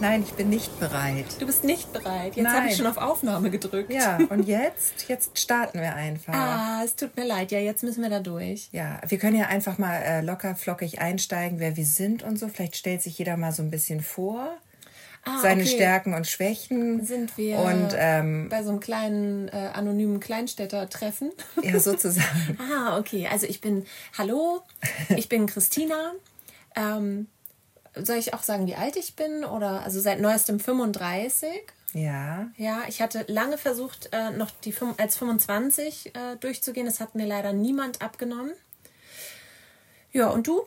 Nein, ich bin nicht bereit. Du bist nicht bereit. Jetzt habe ich schon auf Aufnahme gedrückt. Ja, und jetzt? Jetzt starten wir einfach. Ah, es tut mir leid. Ja, jetzt müssen wir da durch. Ja, wir können ja einfach mal äh, locker flockig einsteigen, wer wir sind und so. Vielleicht stellt sich jeder mal so ein bisschen vor. Ah, seine okay. Stärken und Schwächen. Sind wir und, ähm, bei so einem kleinen äh, anonymen Kleinstädter-Treffen? Ja, sozusagen. ah, okay. Also ich bin, hallo, ich bin Christina. Ähm, soll ich auch sagen, wie alt ich bin? Oder also seit neuestem 35. Ja. Ja, ich hatte lange versucht, äh, noch die als 25 äh, durchzugehen. Das hat mir leider niemand abgenommen. Ja, und du?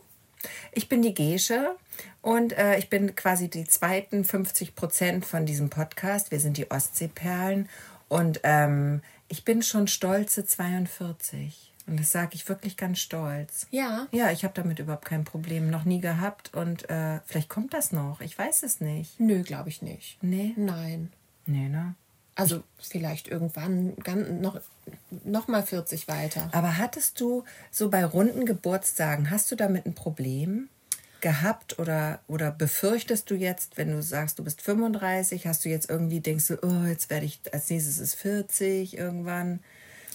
Ich bin die Gesche und äh, ich bin quasi die zweiten 50 Prozent von diesem Podcast. Wir sind die Ostseeperlen und ähm, ich bin schon stolze 42. Und das sage ich wirklich ganz stolz. Ja. Ja, ich habe damit überhaupt kein Problem. Noch nie gehabt. Und äh, vielleicht kommt das noch. Ich weiß es nicht. Nö, glaube ich nicht. Nee? Nein. Nee, ne? Also vielleicht irgendwann ganz, noch, noch mal 40 weiter. Aber hattest du so bei runden Geburtstagen, hast du damit ein Problem gehabt oder, oder befürchtest du jetzt, wenn du sagst, du bist 35, hast du jetzt irgendwie, denkst du, oh, jetzt werde ich, als nächstes ist 40 irgendwann?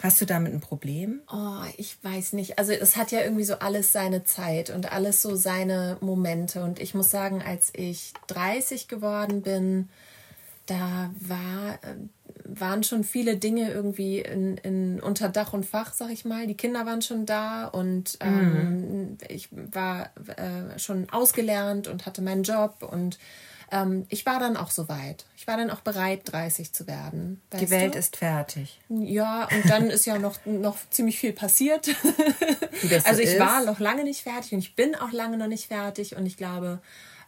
Hast du damit ein Problem? Oh, ich weiß nicht. Also es hat ja irgendwie so alles seine Zeit und alles so seine Momente. Und ich muss sagen, als ich 30 geworden bin, da war, äh, waren schon viele Dinge irgendwie in, in unter Dach und Fach, sag ich mal. Die Kinder waren schon da und ähm, mhm. ich war äh, schon ausgelernt und hatte meinen Job und ähm, ich war dann auch so weit. Ich war dann auch bereit, 30 zu werden. Die Welt du? ist fertig. Ja, und dann ist ja noch, noch ziemlich viel passiert. also ich ist. war noch lange nicht fertig und ich bin auch lange noch nicht fertig. Und ich glaube,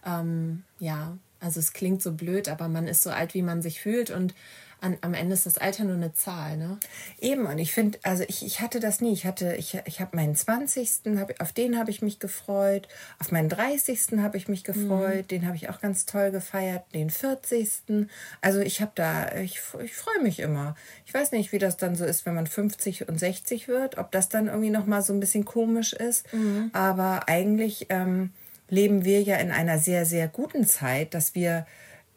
ähm, ja, also es klingt so blöd, aber man ist so alt, wie man sich fühlt. Und an, am Ende ist das Alter nur eine Zahl, ne? Eben, und ich finde, also ich, ich hatte das nie. Ich hatte, ich, ich habe meinen 20. Hab, auf den habe ich mich gefreut. Auf meinen 30. habe ich mich gefreut. Mhm. Den habe ich auch ganz toll gefeiert. Den 40. Also ich habe da, ich, ich freue mich immer. Ich weiß nicht, wie das dann so ist, wenn man 50 und 60 wird, ob das dann irgendwie nochmal so ein bisschen komisch ist. Mhm. Aber eigentlich ähm, leben wir ja in einer sehr, sehr guten Zeit, dass wir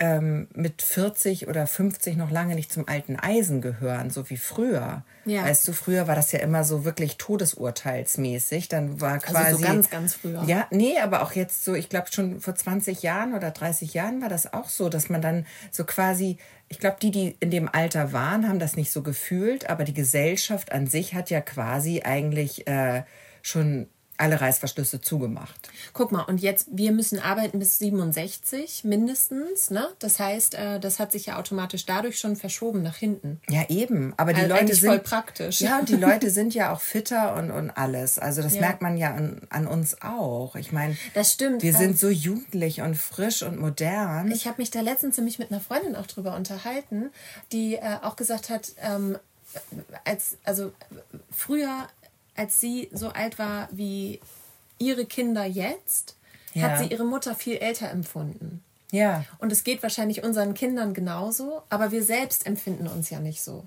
ähm, mit 40 oder 50 noch lange nicht zum alten Eisen gehören, so wie früher. Ja. Weißt du, früher war das ja immer so wirklich todesurteilsmäßig. Dann war quasi. Also so ganz, ganz früher. Ja, nee, aber auch jetzt so, ich glaube schon vor 20 Jahren oder 30 Jahren war das auch so, dass man dann so quasi ich glaube, die, die in dem Alter waren, haben das nicht so gefühlt, aber die Gesellschaft an sich hat ja quasi eigentlich äh, schon alle Reißverschlüsse zugemacht. Guck mal, und jetzt, wir müssen arbeiten bis 67 mindestens, ne? Das heißt, äh, das hat sich ja automatisch dadurch schon verschoben nach hinten. Ja, eben. Aber die also Leute sind voll praktisch. Ja, und die Leute sind ja auch fitter und, und alles. Also das ja. merkt man ja an, an uns auch. Ich meine, das stimmt. Wir sind so jugendlich und frisch und modern. Ich habe mich da letztens nämlich mit einer Freundin auch drüber unterhalten, die äh, auch gesagt hat, ähm, als also früher als sie so alt war wie ihre Kinder jetzt, ja. hat sie ihre Mutter viel älter empfunden. Ja. Und es geht wahrscheinlich unseren Kindern genauso, aber wir selbst empfinden uns ja nicht so.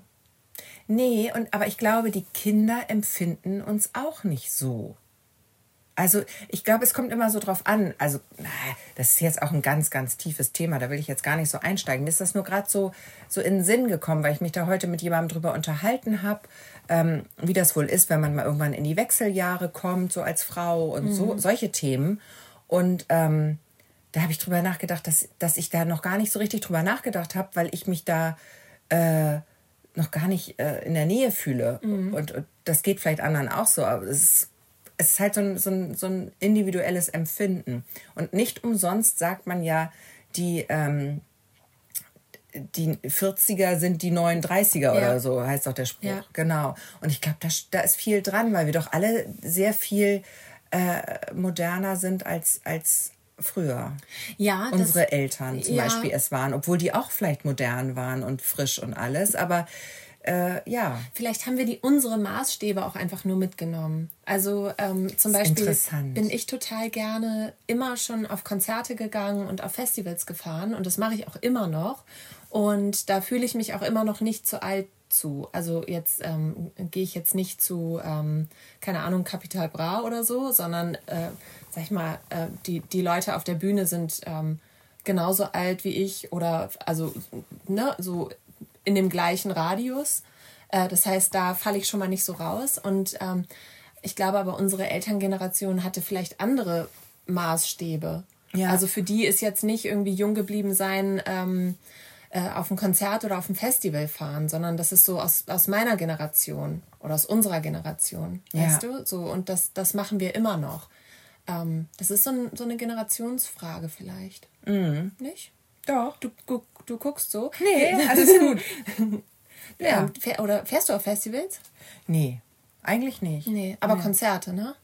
Nee, und, aber ich glaube, die Kinder empfinden uns auch nicht so. Also ich glaube, es kommt immer so drauf an. Also das ist jetzt auch ein ganz, ganz tiefes Thema. Da will ich jetzt gar nicht so einsteigen. Mir ist das nur gerade so, so in den Sinn gekommen, weil ich mich da heute mit jemandem drüber unterhalten habe, ähm, wie das wohl ist, wenn man mal irgendwann in die Wechseljahre kommt, so als Frau und mhm. so solche Themen. Und ähm, da habe ich drüber nachgedacht, dass, dass ich da noch gar nicht so richtig drüber nachgedacht habe, weil ich mich da äh, noch gar nicht äh, in der Nähe fühle. Mhm. Und, und, das geht vielleicht anderen auch so, aber es ist es ist halt so ein, so, ein, so ein individuelles Empfinden. Und nicht umsonst sagt man ja, die, ähm, die 40er sind die neuen 30er ja. oder so, heißt doch der Spruch. Ja. Genau. Und ich glaube, da, da ist viel dran, weil wir doch alle sehr viel äh, moderner sind als, als früher. Ja, unsere das, Eltern zum ja. Beispiel es waren, obwohl die auch vielleicht modern waren und frisch und alles, aber äh, ja. Vielleicht haben wir die unsere Maßstäbe auch einfach nur mitgenommen. Also ähm, zum Beispiel bin ich total gerne immer schon auf Konzerte gegangen und auf Festivals gefahren und das mache ich auch immer noch. Und da fühle ich mich auch immer noch nicht zu alt zu. Also jetzt ähm, gehe ich jetzt nicht zu, ähm, keine Ahnung, Capital Bra oder so, sondern, äh, sag ich mal, äh, die, die Leute auf der Bühne sind ähm, genauso alt wie ich oder also ne, so in dem gleichen Radius. Äh, das heißt, da falle ich schon mal nicht so raus. Und ähm, ich glaube aber, unsere Elterngeneration hatte vielleicht andere Maßstäbe. Ja. Also für die ist jetzt nicht irgendwie jung geblieben sein, ähm, äh, auf ein Konzert oder auf ein Festival fahren, sondern das ist so aus, aus meiner Generation oder aus unserer Generation, ja. weißt du? So, und das, das machen wir immer noch. Ähm, das ist so, ein, so eine Generationsfrage vielleicht. Mhm. Nicht? Doch. Du, du, du guckst so? Nee, alles gut. ja. ja. Oder fährst du auf Festivals? Nee, eigentlich nicht. Nee, aber nee. Konzerte, ne?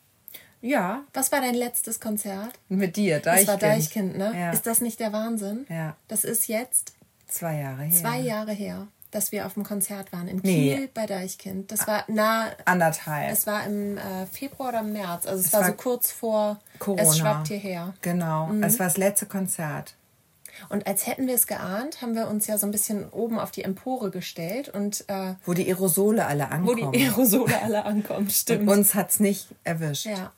Ja. Was war dein letztes Konzert? Mit dir, Deichkind. Das war Deichkind, ne? Ja. Ist das nicht der Wahnsinn? Ja. Das ist jetzt zwei Jahre her. Zwei Jahre her, dass wir auf dem Konzert waren in Kiel nee. bei Deichkind. Das war nah. Anderthalb. Es war im äh, Februar oder März. Also es, es war, war, so kurz vor Corona. Es schwappt hierher. Genau. Mhm. Es war das letzte Konzert. Und als hätten wir es geahnt, haben wir uns ja so ein bisschen oben auf die Empore gestellt und äh, wo die Aerosole alle ankommen. Wo die Aerosole alle ankommen, stimmt. Und uns hat's nicht erwischt. Ja.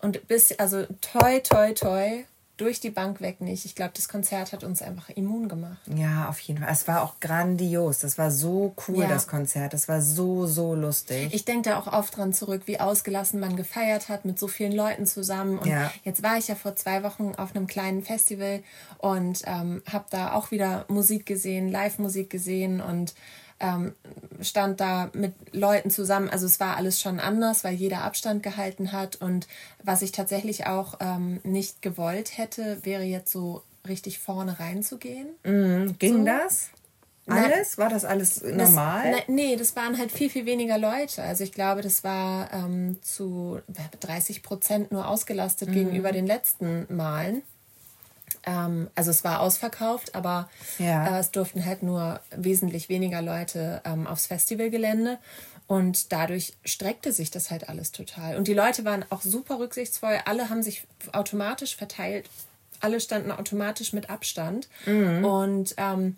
Und bis, also toi, toi, toi, durch die Bank weg nicht. Ich glaube, das Konzert hat uns einfach immun gemacht. Ja, auf jeden Fall. Es war auch grandios. Das war so cool, ja. das Konzert. Das war so, so lustig. Ich denke da auch oft dran zurück, wie ausgelassen man gefeiert hat mit so vielen Leuten zusammen. Und ja. jetzt war ich ja vor zwei Wochen auf einem kleinen Festival und ähm, habe da auch wieder Musik gesehen, Live-Musik gesehen und ähm, stand da mit Leuten zusammen. Also es war alles schon anders, weil jeder Abstand gehalten hat. Und was ich tatsächlich auch ähm, nicht gewollt hätte, wäre jetzt so richtig vorne reinzugehen. Mhm. Ging so. das? Alles? war das alles normal? Das, nee, das waren halt viel, viel weniger Leute. Also ich glaube, das war ähm, zu 30 Prozent nur ausgelastet mhm. gegenüber den letzten Malen. Ähm, also es war ausverkauft, aber ja. äh, es durften halt nur wesentlich weniger Leute ähm, aufs Festivalgelände. Und dadurch streckte sich das halt alles total. Und die Leute waren auch super rücksichtsvoll. Alle haben sich automatisch verteilt. Alle standen automatisch mit Abstand. Mhm. Und ähm,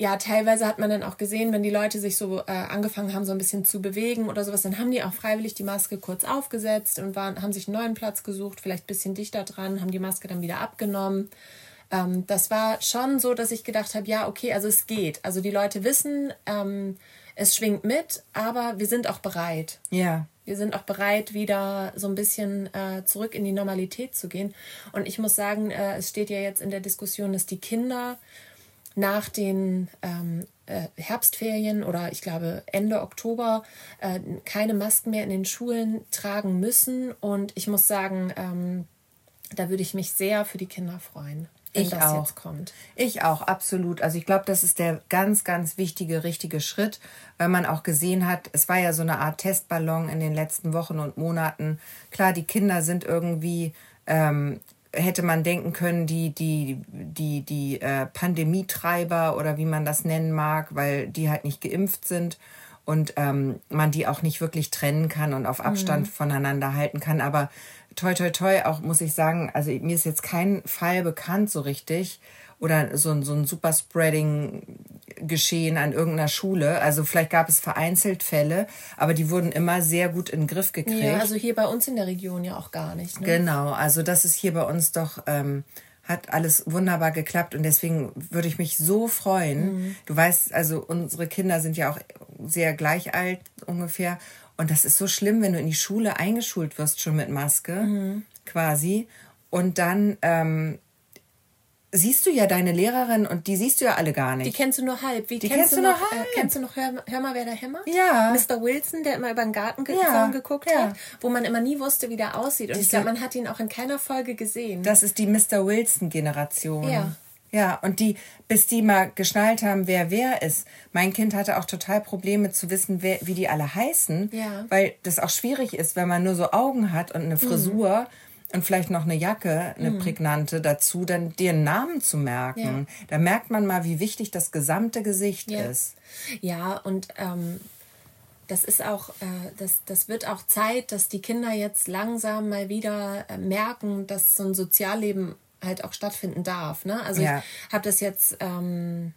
ja, teilweise hat man dann auch gesehen, wenn die Leute sich so äh, angefangen haben, so ein bisschen zu bewegen oder sowas, dann haben die auch freiwillig die Maske kurz aufgesetzt und waren, haben sich einen neuen Platz gesucht, vielleicht ein bisschen dichter dran, haben die Maske dann wieder abgenommen. Ähm, das war schon so, dass ich gedacht habe, ja, okay, also es geht. Also die Leute wissen, ähm, es schwingt mit, aber wir sind auch bereit. Ja. Wir sind auch bereit, wieder so ein bisschen äh, zurück in die Normalität zu gehen. Und ich muss sagen, äh, es steht ja jetzt in der Diskussion, dass die Kinder nach den ähm, äh, Herbstferien oder ich glaube Ende Oktober äh, keine Masken mehr in den Schulen tragen müssen. Und ich muss sagen, ähm, da würde ich mich sehr für die Kinder freuen. Wenn ich das auch. jetzt kommt. Ich auch, absolut. Also ich glaube, das ist der ganz, ganz wichtige, richtige Schritt, weil man auch gesehen hat, es war ja so eine Art Testballon in den letzten Wochen und Monaten. Klar, die Kinder sind irgendwie ähm, hätte man denken können, die, die, die, die äh, Pandemietreiber oder wie man das nennen mag, weil die halt nicht geimpft sind und ähm, man die auch nicht wirklich trennen kann und auf Abstand mhm. voneinander halten kann. Aber toi, toi, toi, auch muss ich sagen, also mir ist jetzt kein Fall bekannt so richtig oder so, so ein Superspreading geschehen an irgendeiner Schule. Also vielleicht gab es vereinzelt Fälle, aber die wurden immer sehr gut in den Griff gekriegt. Ja, also hier bei uns in der Region ja auch gar nicht. Ne? Genau, also das ist hier bei uns doch, ähm, hat alles wunderbar geklappt und deswegen würde ich mich so freuen. Mhm. Du weißt, also unsere Kinder sind ja auch sehr gleich alt ungefähr und das ist so schlimm, wenn du in die Schule eingeschult wirst schon mit Maske, mhm. quasi. Und dann ähm, siehst du ja deine Lehrerin und die siehst du ja alle gar nicht. Die kennst du nur halb. Wie die kennst, kennst du, noch, halb. Äh, kennst du noch Hör, Hör, mal, wer da hämmert? Ja. Mr. Wilson, der immer über den Garten ge ja. geguckt ja. hat, wo man immer nie wusste, wie der aussieht. Und Diese, ich glaube, man hat ihn auch in keiner Folge gesehen. Das ist die Mr. Wilson-Generation. Ja. Ja, und die, bis die mal geschnallt haben, wer wer ist. Mein Kind hatte auch total Probleme zu wissen, wer, wie die alle heißen, ja. weil das auch schwierig ist, wenn man nur so Augen hat und eine mhm. Frisur. Mhm und vielleicht noch eine Jacke, eine mhm. prägnante dazu, dann dir einen Namen zu merken. Ja. Da merkt man mal, wie wichtig das gesamte Gesicht ja. ist. Ja, und ähm, das ist auch, äh, das, das wird auch Zeit, dass die Kinder jetzt langsam mal wieder äh, merken, dass so ein Sozialleben halt auch stattfinden darf. Ne? Also ja. ich habe das jetzt ähm,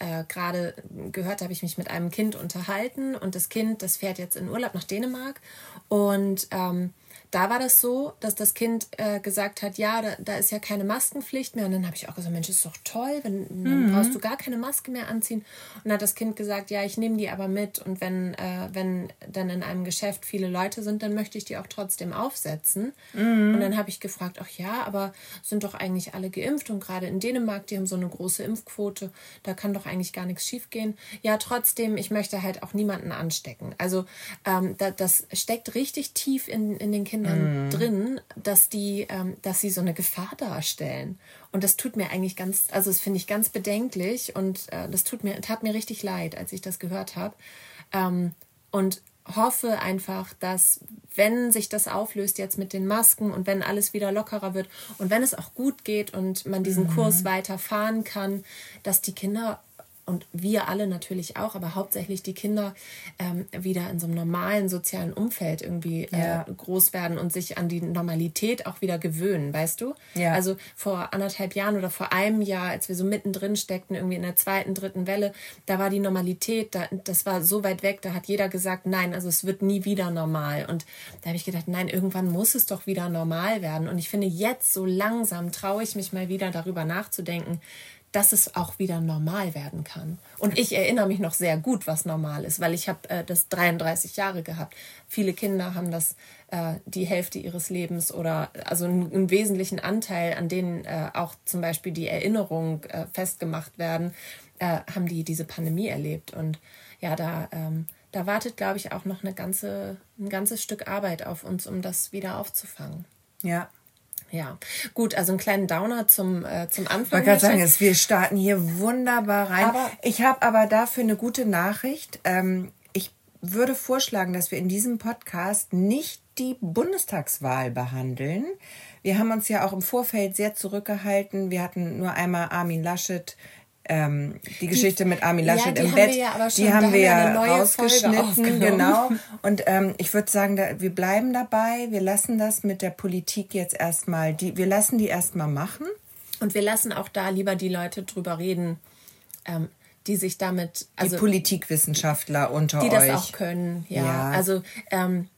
äh, gerade gehört, habe ich mich mit einem Kind unterhalten und das Kind, das fährt jetzt in Urlaub nach Dänemark und ähm, da war das so, dass das Kind äh, gesagt hat, ja, da, da, ist ja keine Maskenpflicht mehr. Und dann habe ich auch gesagt, Mensch, ist doch toll, wenn, dann mhm. brauchst du gar keine Maske mehr anziehen. Und dann hat das Kind gesagt, ja, ich nehme die aber mit. Und wenn, äh, wenn dann in einem Geschäft viele Leute sind, dann möchte ich die auch trotzdem aufsetzen. Mhm. Und dann habe ich gefragt, ach ja, aber sind doch eigentlich alle geimpft. Und gerade in Dänemark, die haben so eine große Impfquote, da kann doch eigentlich gar nichts schiefgehen. Ja, trotzdem, ich möchte halt auch niemanden anstecken. Also ähm, da, das steckt richtig tief in, in den Kindern Kindern mm. drin, dass die, ähm, dass sie so eine Gefahr darstellen. Und das tut mir eigentlich ganz, also das finde ich ganz bedenklich und äh, das tut mir, tat mir richtig leid, als ich das gehört habe. Ähm, und hoffe einfach, dass wenn sich das auflöst jetzt mit den Masken und wenn alles wieder lockerer wird und wenn es auch gut geht und man diesen mhm. Kurs weiterfahren kann, dass die Kinder und wir alle natürlich auch, aber hauptsächlich die Kinder ähm, wieder in so einem normalen sozialen Umfeld irgendwie äh, ja. groß werden und sich an die Normalität auch wieder gewöhnen, weißt du? Ja. Also vor anderthalb Jahren oder vor einem Jahr, als wir so mittendrin steckten, irgendwie in der zweiten, dritten Welle, da war die Normalität, da, das war so weit weg, da hat jeder gesagt, nein, also es wird nie wieder normal. Und da habe ich gedacht, nein, irgendwann muss es doch wieder normal werden. Und ich finde, jetzt so langsam traue ich mich mal wieder darüber nachzudenken, dass es auch wieder normal werden kann. Und ich erinnere mich noch sehr gut, was normal ist, weil ich habe äh, das 33 Jahre gehabt. Viele Kinder haben das äh, die Hälfte ihres Lebens oder also einen, einen wesentlichen Anteil, an denen äh, auch zum Beispiel die Erinnerung äh, festgemacht werden, äh, haben die diese Pandemie erlebt. Und ja, da, ähm, da wartet, glaube ich, auch noch eine ganze, ein ganzes Stück Arbeit auf uns, um das wieder aufzufangen. Ja, ja, gut, also einen kleinen Downer zum, äh, zum Anfang. Ich wollte gerade sagen, wir starten hier wunderbar rein. Aber ich habe aber dafür eine gute Nachricht. Ähm, ich würde vorschlagen, dass wir in diesem Podcast nicht die Bundestagswahl behandeln. Wir haben uns ja auch im Vorfeld sehr zurückgehalten. Wir hatten nur einmal Armin Laschet ähm, die Geschichte die, mit Armin Laschet ja, im Bett, ja die haben wir ja rausgeschnitten, genau. Und ähm, ich würde sagen, da, wir bleiben dabei, wir lassen das mit der Politik jetzt erstmal, die, wir lassen die erstmal machen. Und wir lassen auch da lieber die Leute drüber reden, ähm, die sich damit, also die Politikwissenschaftler unter die euch, die das auch können, ja. ja. Also ähm,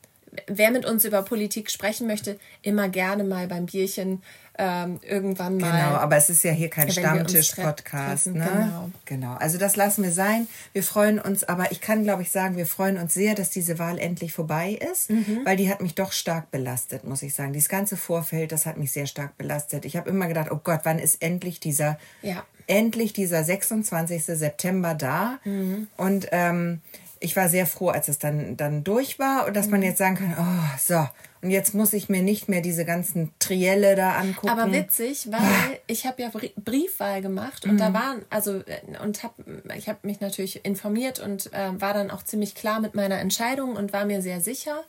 wer mit uns über Politik sprechen möchte, immer gerne mal beim Bierchen ähm, irgendwann mal. Genau, aber es ist ja hier kein Stammtisch-Podcast. Ne? Genau. genau. Also das lassen wir sein. Wir freuen uns, aber ich kann, glaube ich, sagen, wir freuen uns sehr, dass diese Wahl endlich vorbei ist, mhm. weil die hat mich doch stark belastet, muss ich sagen. Dieses ganze Vorfeld, das hat mich sehr stark belastet. Ich habe immer gedacht, oh Gott, wann ist endlich dieser, ja. endlich dieser 26. September da? Mhm. Und ähm, ich war sehr froh, als es dann, dann durch war und dass man mhm. jetzt sagen kann, oh, so, und jetzt muss ich mir nicht mehr diese ganzen Trielle da angucken. Aber witzig, weil ah. ich habe ja Briefwahl gemacht und mhm. da waren, also, äh, und hab, ich habe mich natürlich informiert und äh, war dann auch ziemlich klar mit meiner Entscheidung und war mir sehr sicher.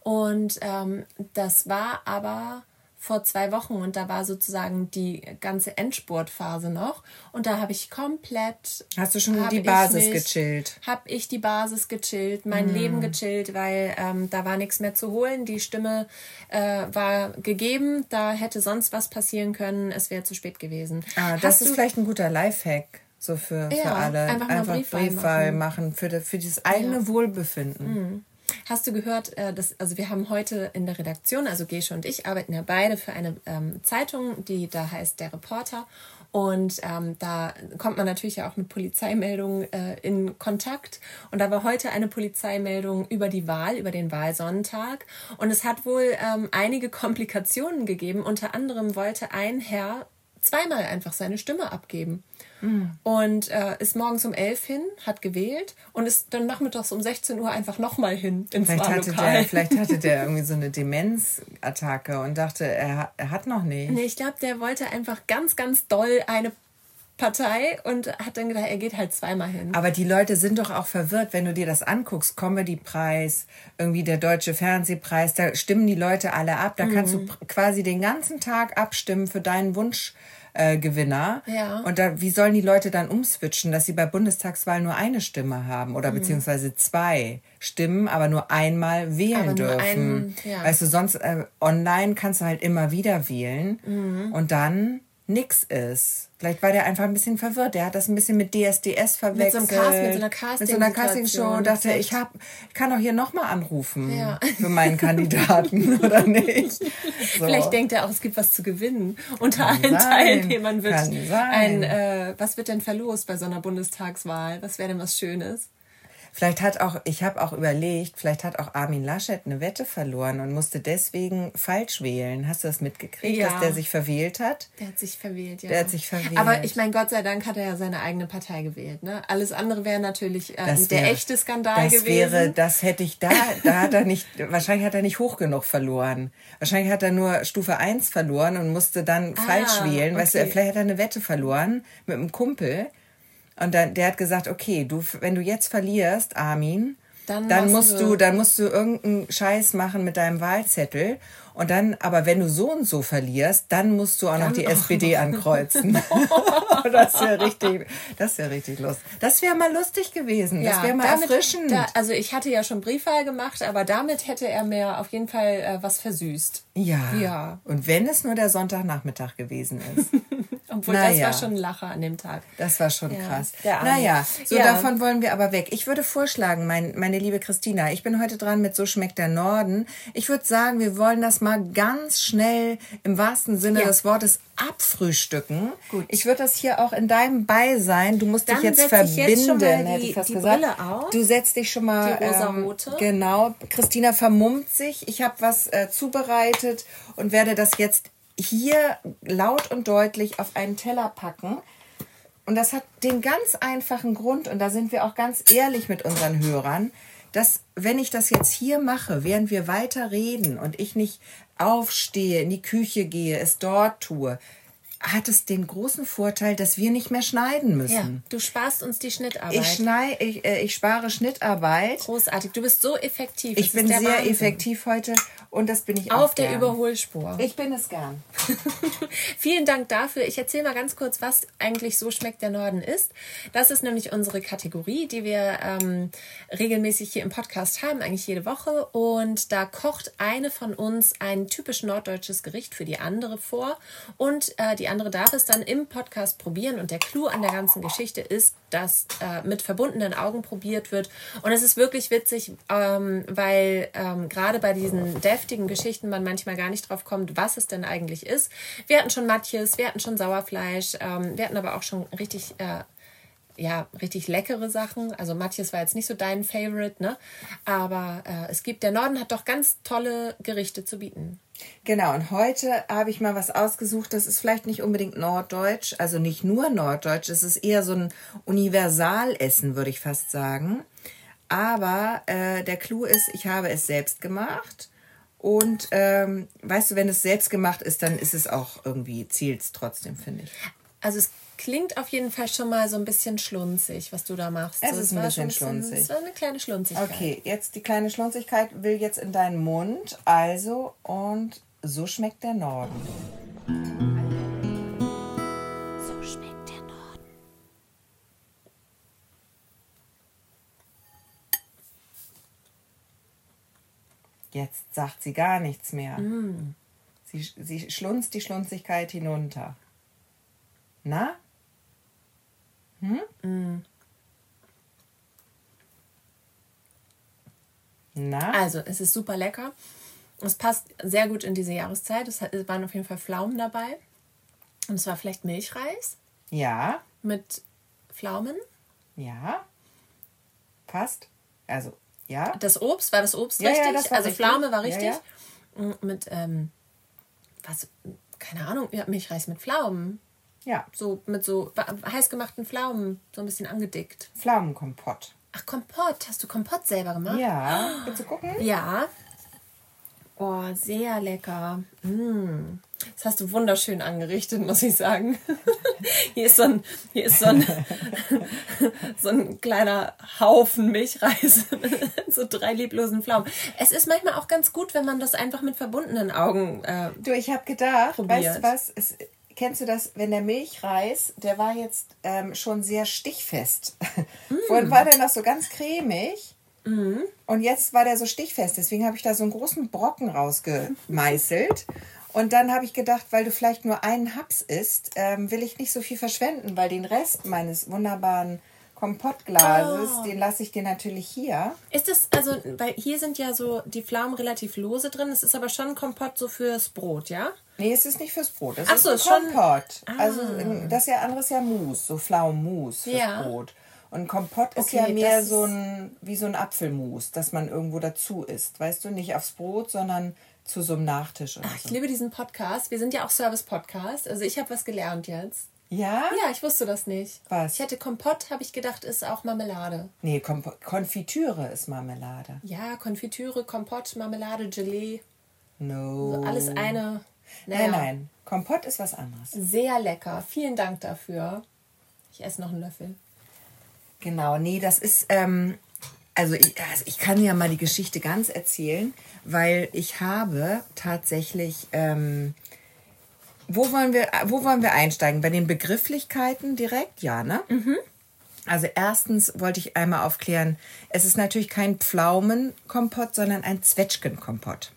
Und ähm, das war aber vor zwei Wochen und da war sozusagen die ganze Endspurtphase noch und da habe ich komplett hast du schon die Basis mich, gechillt habe ich die Basis gechillt mein mm. Leben gechillt weil ähm, da war nichts mehr zu holen die Stimme äh, war gegeben da hätte sonst was passieren können es wäre zu spät gewesen ah, das Hast ist vielleicht ein guter Lifehack so für, ja, für alle einfach, einfach Briefwahl, Briefwahl machen. machen, für, für dieses eigene ja. Wohlbefinden mm. Hast du gehört, äh, dass, also wir haben heute in der Redaktion, also Gesche und ich arbeiten ja beide für eine ähm, Zeitung, die da heißt Der Reporter. Und ähm, da kommt man natürlich auch mit Polizeimeldungen äh, in Kontakt. Und da war heute eine Polizeimeldung über die Wahl, über den Wahlsonntag. Und es hat wohl ähm, einige Komplikationen gegeben. Unter anderem wollte ein Herr zweimal einfach seine Stimme abgeben. Mhm. Und äh, ist morgens um elf hin, hat gewählt und ist dann nachmittags um 16 Uhr einfach nochmal hin ins vielleicht hatte der, Vielleicht hatte der irgendwie so eine Demenzattacke und dachte, er, er hat noch nicht. Nee, ich glaube, der wollte einfach ganz, ganz doll eine Partei und hat dann gedacht, er geht halt zweimal hin. Aber die Leute sind doch auch verwirrt, wenn du dir das anguckst. Comedy-Preis, irgendwie der Deutsche Fernsehpreis, da stimmen die Leute alle ab. Da mhm. kannst du mhm. quasi den ganzen Tag abstimmen für deinen Wunsch äh, Gewinner. Ja. Und da, wie sollen die Leute dann umswitchen, dass sie bei Bundestagswahl nur eine Stimme haben oder mhm. beziehungsweise zwei Stimmen, aber nur einmal wählen aber dürfen? Ein, ja. Weißt du, sonst äh, online kannst du halt immer wieder wählen mhm. und dann nix ist. Vielleicht war der einfach ein bisschen verwirrt. Der hat das ein bisschen mit DSDS verwechselt. Mit so, Cast, mit so einer Casting Mit so einer Castingshow und dachte, ich hab, ich kann doch hier nochmal anrufen ja. für meinen Kandidaten, oder nicht? So. Vielleicht denkt er auch, es gibt was zu gewinnen. Unter kann allen sein. Teilnehmern wird ein, äh, was wird denn verlost bei so einer Bundestagswahl? Was wäre denn was Schönes? Vielleicht hat auch, ich habe auch überlegt, vielleicht hat auch Armin Laschet eine Wette verloren und musste deswegen falsch wählen. Hast du das mitgekriegt, ja. dass der sich verwählt hat? Der hat sich verwählt, ja. Der hat sich verwählt. Aber ich meine, Gott sei Dank hat er ja seine eigene Partei gewählt. Ne? Alles andere wäre natürlich äh, wär, der echte Skandal das gewesen. Wäre, das hätte ich da, da hat er nicht, wahrscheinlich hat er nicht hoch genug verloren. Wahrscheinlich hat er nur Stufe 1 verloren und musste dann ah, falsch wählen. Okay. Weißt du, vielleicht hat er eine Wette verloren mit einem Kumpel. Und dann, der hat gesagt, okay, du, wenn du jetzt verlierst, Armin, dann, dann musst du, dann musst du irgendeinen Scheiß machen mit deinem Wahlzettel. Und dann, aber wenn du so und so verlierst, dann musst du auch dann noch die SPD noch. ankreuzen. das wäre richtig, das wäre richtig lustig. Das wäre mal lustig gewesen. Ja, das wäre mal damit, erfrischend. Da, also ich hatte ja schon Briefwahl gemacht, aber damit hätte er mir auf jeden Fall äh, was versüßt. Ja. Ja. Und wenn es nur der Sonntagnachmittag gewesen ist. Obwohl naja. das war schon ein Lacher an dem Tag. Das war schon ja, krass. Naja, so ja. davon wollen wir aber weg. Ich würde vorschlagen, mein, meine liebe Christina, ich bin heute dran mit So schmeckt der Norden. Ich würde sagen, wir wollen das mal ganz schnell im wahrsten Sinne ja. des Wortes abfrühstücken. Gut. Ich würde das hier auch in deinem Beisein, du musst Dann dich jetzt verbinden, jetzt hätte ich fast die gesagt. Du setzt dich schon mal. Die rosa-rote. Ähm, genau. Christina vermummt sich. Ich habe was äh, zubereitet und werde das jetzt hier laut und deutlich auf einen Teller packen. Und das hat den ganz einfachen Grund, und da sind wir auch ganz ehrlich mit unseren Hörern, dass wenn ich das jetzt hier mache, während wir weiter reden und ich nicht aufstehe, in die Küche gehe, es dort tue, hat es den großen Vorteil, dass wir nicht mehr schneiden müssen. Ja, du sparst uns die Schnittarbeit. Ich, schnei, ich, äh, ich spare Schnittarbeit. Großartig. Du bist so effektiv. Ich bin sehr Wahnsinn. effektiv heute und das bin ich auch. Auf der Überholspur. Ich bin es gern. Vielen Dank dafür. Ich erzähle mal ganz kurz, was eigentlich so schmeckt der Norden ist. Das ist nämlich unsere Kategorie, die wir ähm, regelmäßig hier im Podcast haben, eigentlich jede Woche. Und da kocht eine von uns ein typisch norddeutsches Gericht für die andere vor und äh, die andere darf es dann im Podcast probieren. Und der Clou an der ganzen Geschichte ist, dass äh, mit verbundenen Augen probiert wird. Und es ist wirklich witzig, ähm, weil ähm, gerade bei diesen deftigen Geschichten man manchmal gar nicht drauf kommt, was es denn eigentlich ist. Wir hatten schon Matjes, wir hatten schon Sauerfleisch, ähm, wir hatten aber auch schon richtig. Äh, ja, richtig leckere Sachen. Also Matthias war jetzt nicht so dein Favorite, ne? Aber äh, es gibt, der Norden hat doch ganz tolle Gerichte zu bieten. Genau, und heute habe ich mal was ausgesucht, das ist vielleicht nicht unbedingt norddeutsch, also nicht nur norddeutsch, es ist eher so ein Universalessen, würde ich fast sagen. Aber äh, der Clou ist, ich habe es selbst gemacht. Und ähm, weißt du, wenn es selbst gemacht ist, dann ist es auch irgendwie, zielt trotzdem, finde ich. Also es klingt auf jeden Fall schon mal so ein bisschen schlunzig, was du da machst. Es ist ein bisschen schlunzig. So eine kleine Schlunzigkeit. Okay, jetzt die kleine Schlunzigkeit will jetzt in deinen Mund. Also, und so schmeckt der Norden. So schmeckt der Norden. Jetzt sagt sie gar nichts mehr. Mm. Sie, sie schlunzt die Schlunzigkeit hinunter. Na? Hm? Na? Also, es ist super lecker. Es passt sehr gut in diese Jahreszeit. Es waren auf jeden Fall Pflaumen dabei. Und es war vielleicht Milchreis. Ja. Mit Pflaumen. Ja. Passt. Also, ja. Das Obst, war das Obst ja, richtig? Ja, das also richtig. Pflaume war richtig. Ja, mm, mit, ähm, was, keine Ahnung, Milchreis mit Pflaumen. Ja. So mit so heißgemachten Pflaumen, so ein bisschen angedickt. Pflaumenkompott. Ach, Kompott. Hast du Kompott selber gemacht? Ja. Willst du gucken? Ja. Oh, sehr lecker. Mm. Das hast du wunderschön angerichtet, muss ich sagen. Hier ist so ein, hier ist so ein, so ein kleiner Haufen Milchreis. so drei lieblosen Pflaumen. Es ist manchmal auch ganz gut, wenn man das einfach mit verbundenen Augen. Äh, du, ich habe gedacht, probiert. weißt du was? Es, kennst du das, wenn der Milchreis, der war jetzt ähm, schon sehr stichfest. Mm. Vorhin war der noch so ganz cremig. Mm. Und jetzt war der so stichfest. Deswegen habe ich da so einen großen Brocken rausgemeißelt. Und dann habe ich gedacht, weil du vielleicht nur einen Haps isst, ähm, will ich nicht so viel verschwenden, weil den Rest meines wunderbaren Kompottglases, Oh. den lasse ich dir natürlich hier. Ist das, also, weil hier sind ja so die Pflaumen relativ lose drin. Es ist aber schon ein Kompott so fürs Brot, ja? Nee, es ist nicht fürs Brot. Es Ach ist so, ein ist schon- Kompott. Ah. Also das ist ja anderes ja Mousse, so Pflaumenmus fürs Ja. Brot. Und Kompott ist Okay, ja mehr so ist- ein wie so ein Apfelmus, das man irgendwo dazu isst. Weißt du, nicht aufs Brot, sondern zu so einem Nachtisch Ich so. liebe diesen Podcast. Wir sind ja auch Service-Podcast. Also ich habe was gelernt jetzt. Ja? Ja, ich wusste das nicht. Was? Ich hätte Kompott, habe ich gedacht, ist auch Marmelade. Nee, Kompo Konfitüre ist Marmelade. Ja, Konfitüre, Kompott, Marmelade, Gelee. No. So alles eine. Naja, Nein, nein. Kompott ist was anderes. Sehr lecker. Vielen Dank dafür. Ich esse noch einen Löffel. Genau, nee, das ist, ähm, also ich, also ich kann ja mal die Geschichte ganz erzählen, weil ich habe tatsächlich, ähm, wo wollen wir, wo wollen wir einsteigen? Bei den Begrifflichkeiten direkt, ja, ne? Also erstens wollte ich einmal aufklären, es ist natürlich kein Pflaumenkompott, sondern ein Zwetschgenkompott.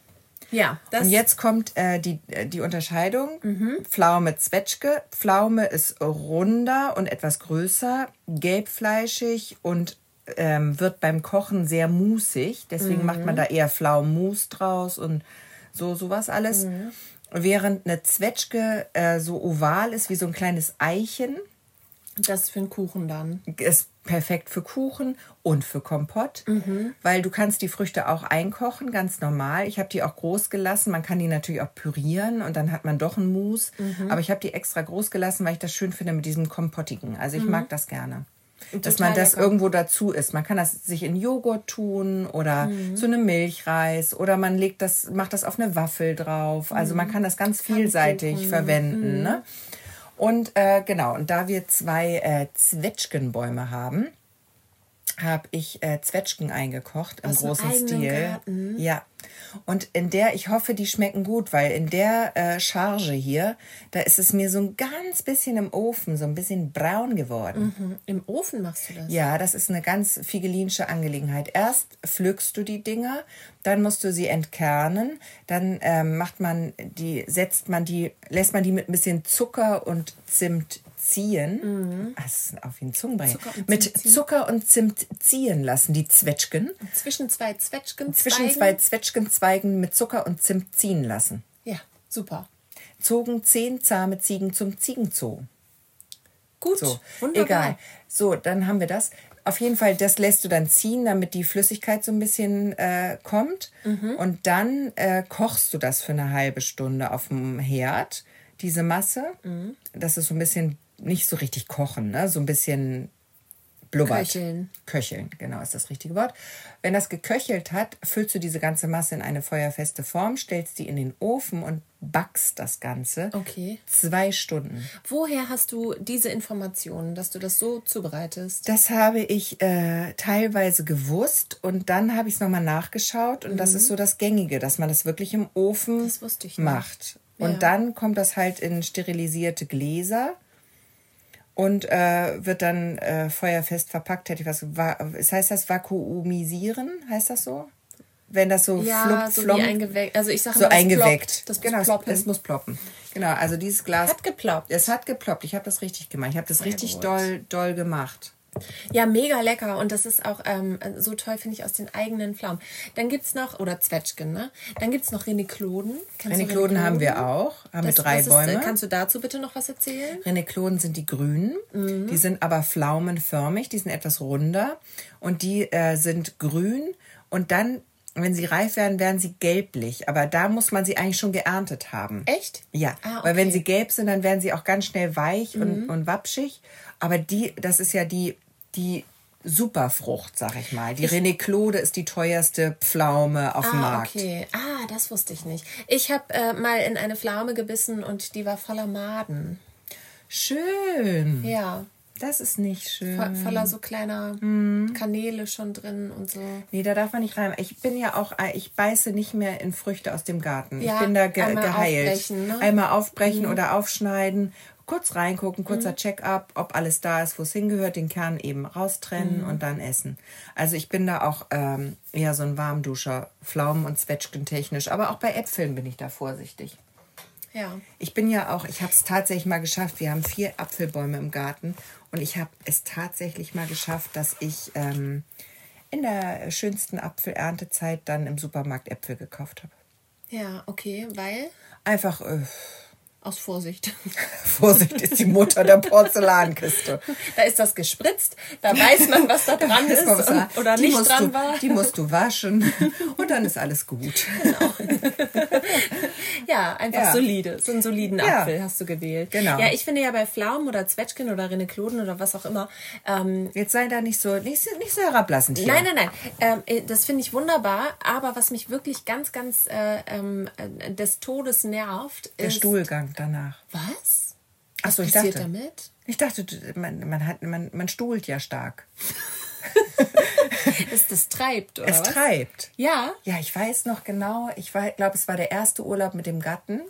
Ja, das Und jetzt kommt äh, die, äh, die Unterscheidung. Pflaume, Zwetschge. Pflaume ist runder und etwas größer, gelbfleischig und ähm, wird beim Kochen sehr musig. Deswegen macht man da eher Pflaumenmus draus und so sowas alles. Während eine Zwetschge äh, so oval ist wie so ein kleines Eichen das ist für einen Kuchen dann. ist perfekt für Kuchen und für Kompott, weil du kannst die Früchte auch einkochen, ganz normal. Ich habe die auch groß gelassen. Man kann die natürlich auch pürieren und dann hat man doch einen Mousse. Aber ich habe die extra groß gelassen, weil ich das schön finde mit diesem Kompottigen. Also ich mag das gerne. Dass man das lecker. irgendwo dazu isst. Man kann das sich in Joghurt tun oder so eine Milchreis oder man legt das, macht das auf eine Waffel drauf. Also man kann das ganz vielseitig verwenden. Ne? Und äh, genau, und da wir zwei äh, Zwetschgenbäume haben, habe ich äh, Zwetschgen eingekocht im Aus großen Stil. Garten? Ja. Und in der, ich hoffe, die schmecken gut, weil in der äh, Charge hier, da ist es mir so ein ganz bisschen im Ofen, so ein bisschen braun geworden. Mhm. Im Ofen machst du das? Ja, das ist eine ganz figelinsche Angelegenheit. Erst pflückst du die Dinger, dann musst du sie entkernen, dann ähm, macht man die, setzt man die, lässt man die mit ein bisschen Zucker und Zimt ziehen. Das ist auf ein Zungenbrecher. Mhm. Mit Zimt. Zucker und Zimt ziehen lassen, die Zwetschgen. Zwischen zwei Zwetschgen. Zwischen zwei Zwetschgenzweigen mit Zucker und Zimt ziehen lassen. Ja, super. Zogen zehn zahme Ziegen zum Ziegenzoo. Gut, So, wunderbar. egal. So, dann haben wir das. Auf jeden Fall, das lässt du dann ziehen, damit die Flüssigkeit so ein bisschen äh, kommt. Mhm. Und dann äh, kochst du das für eine halbe Stunde auf dem Herd, diese Masse. Mhm. Das ist so ein bisschen, nicht so richtig kochen, ne? so ein bisschen blubbert. Köcheln. Köcheln, genau, ist das richtige Wort. Wenn das geköchelt hat, füllst du diese ganze Masse in eine feuerfeste Form, stellst die in den Ofen und backst das Ganze. Okay. Zwei Stunden. Woher hast du diese Informationen, dass du das so zubereitest? Das habe ich äh, teilweise gewusst und dann habe ich es nochmal nachgeschaut und das ist so das Gängige, dass man das wirklich im Ofen Mhm. Das wusste ich nicht. macht. Und Ja. dann kommt das halt in sterilisierte Gläser und äh, wird dann äh, feuerfest verpackt. Hätte ich was? wa- Es heißt das vakuumisieren, heißt das so? Wenn das so Ja, flupp, so wie eingeweckt. Also ich sage so mal, das eingeweckt. Ploppt. Das muss genau, ploppen. es muss ploppen. Genau, also dieses Glas Hat geploppt. Es hat geploppt. Ich habe das richtig gemacht. Ich habe das richtig gut. doll, doll gemacht. Ja, mega lecker. Und das ist auch ähm, so toll, finde ich, aus den eigenen Pflaumen. Dann gibt es noch, oder Zwetschgen, ne? Dann gibt es noch Renekloden. Kennst Renekloden haben wir auch. Haben wir Das- drei was ist, Bäume. äh, kannst du dazu bitte noch was erzählen? Renekloden sind die grünen. Mhm. Die sind aber pflaumenförmig. Die sind etwas runder. Und die äh, sind grün. Und dann, wenn sie reif werden, werden sie gelblich. Aber da muss man sie eigentlich schon geerntet haben. Echt? Ja, Ah, weil wenn okay. Mhm. sie gelb sind, dann werden sie auch ganz schnell weich und, und wapschig. Aber die, das ist ja die, die Superfrucht, sag ich mal. Die Reneklode ist die teuerste Pflaume auf dem Ah, Markt. okay. Ah, das wusste ich nicht. Ich habe äh, mal in eine Pflaume gebissen und die war voller Maden. Schön. Ja, Das ist nicht schön. vo voller so kleiner Mhm. Kanäle schon drin und so. Nee, da darf man nicht rein. Ich bin ja auch, ich beiße nicht mehr in Früchte aus dem Garten. Ja, ich bin da ge einmal geheilt. aufbrechen, ne? Einmal aufbrechen oder aufschneiden, kurz reingucken, Mhm. kurzer Check-up, ob alles da ist, wo es hingehört, den Kern eben raustrennen Mhm. und dann essen. Also ich bin da auch ähm, eher so ein Warmduscher, Pflaumen- und Zwetschgen technisch. Aber auch bei Äpfeln bin ich da vorsichtig. Ja. Ich bin ja auch, ich habe es tatsächlich mal geschafft. Wir haben vier Apfelbäume im Garten und ich habe es tatsächlich mal geschafft, dass ich ähm, in der schönsten Apfelerntezeit dann im Supermarkt Äpfel gekauft habe. Ja, okay, weil Einfach äh, aus Vorsicht. Vorsicht ist die Mutter der Porzellankiste. Da ist das gespritzt, da weiß man, was da dran ist und, oder die nicht dran du, war. Die musst du waschen und dann ist alles gut. Ja, einfach Ja. solide. So einen soliden Ja. Apfel hast du gewählt. Genau. Ja, ich finde ja bei Pflaumen oder Zwetschgen oder Renekloden oder was auch immer, ähm, Jetzt sei da nicht so, nicht, so- nicht so herablassend hier. Nein, nein, nein. Ähm, äh, das finde ich wunderbar. Aber was mich wirklich ganz, ganz äh, ähm, äh, des Todes nervt, Der ist. Stuhlgang danach. Was? Ach so, was ich passiert dachte. damit? Ich dachte, man, man, hat, man, man stuhlt ja stark. Dass das treibt, oder Es was? treibt. Ja. Ja, ich weiß noch genau. Ich glaube, es war der erste Urlaub mit dem Gatten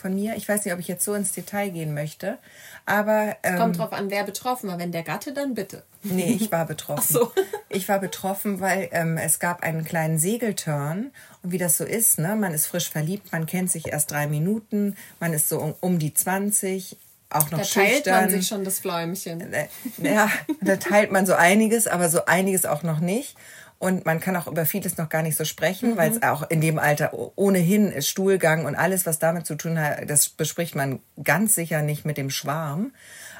von mir. Ich weiß nicht, ob ich jetzt so ins Detail gehen möchte. Aber ähm, Kommt drauf an, wer betroffen war. Wenn der Gatte, dann bitte. nee, ich war betroffen. Ach so. Ich war betroffen, weil ähm, es gab einen kleinen Segelturn. Und wie das so ist, ne? man ist frisch verliebt, man kennt sich erst drei Minuten, man ist so um, um die 20, auch noch Da teilt schüchtern. man sich schon das Fläumchen. Äh, ja, da teilt man so einiges, aber so einiges auch noch nicht. Und man kann auch über vieles noch gar nicht so sprechen, weil es auch in dem Alter ohnehin ist Stuhlgang und alles, was damit zu tun hat, das bespricht man ganz sicher nicht mit dem Schwarm.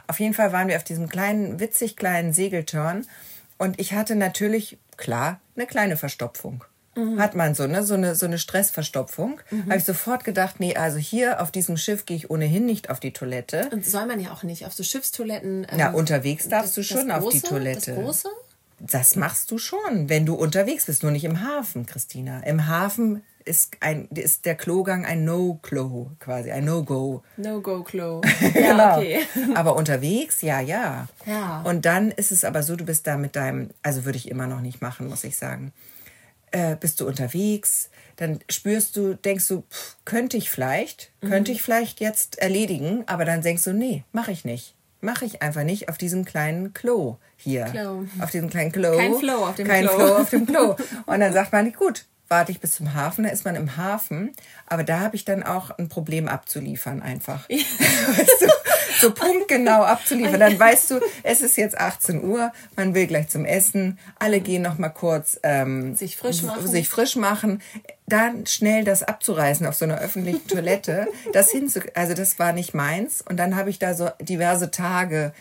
Auf jeden Fall waren wir auf diesem kleinen, witzig kleinen Segeltörn und ich hatte natürlich, klar, eine kleine Verstopfung. Hat man so, ne? So eine, so eine Stressverstopfung. Habe ich sofort gedacht, nee, also hier auf diesem Schiff gehe ich ohnehin nicht auf die Toilette. Und soll man ja auch nicht auf so Schiffstoiletten. ähm, Ja, unterwegs darfst du das schon auf die? Toilette. Das Große? Das machst du schon, wenn du unterwegs bist, nur nicht im Hafen, Christina. Im Hafen ist, ein, ist der Klogang ein No-Klo, quasi ein No-Go. No-Go-Klo. Genau. Ja, okay. Aber unterwegs, ja, ja. Ja. Und dann ist es aber so, du bist da mit deinem, also würde ich immer noch nicht machen, muss ich sagen. Äh, bist du unterwegs, dann spürst du, denkst du, pff, könnte ich vielleicht, Mhm. könnte ich vielleicht jetzt erledigen, aber dann denkst du, nee, mache ich nicht. Mache ich einfach nicht auf diesem kleinen Klo hier. Klo. Auf diesem kleinen Klo. Kein Flow auf dem Kein Klo. Flow auf dem Klo. Und dann sagt man, gut, warte ich bis zum Hafen, da ist man im Hafen. Aber da habe ich dann auch ein Problem abzuliefern einfach. weißt du, so punktgenau abzuliefern. Dann weißt du, es ist jetzt 18 Uhr, man will gleich zum Essen, alle gehen noch mal kurz ähm, Sich frisch machen. sich frisch machen, dann schnell das abzureißen auf so einer öffentlichen Toilette, das hinzu, also das war nicht meins. Und dann habe ich da so diverse Tage,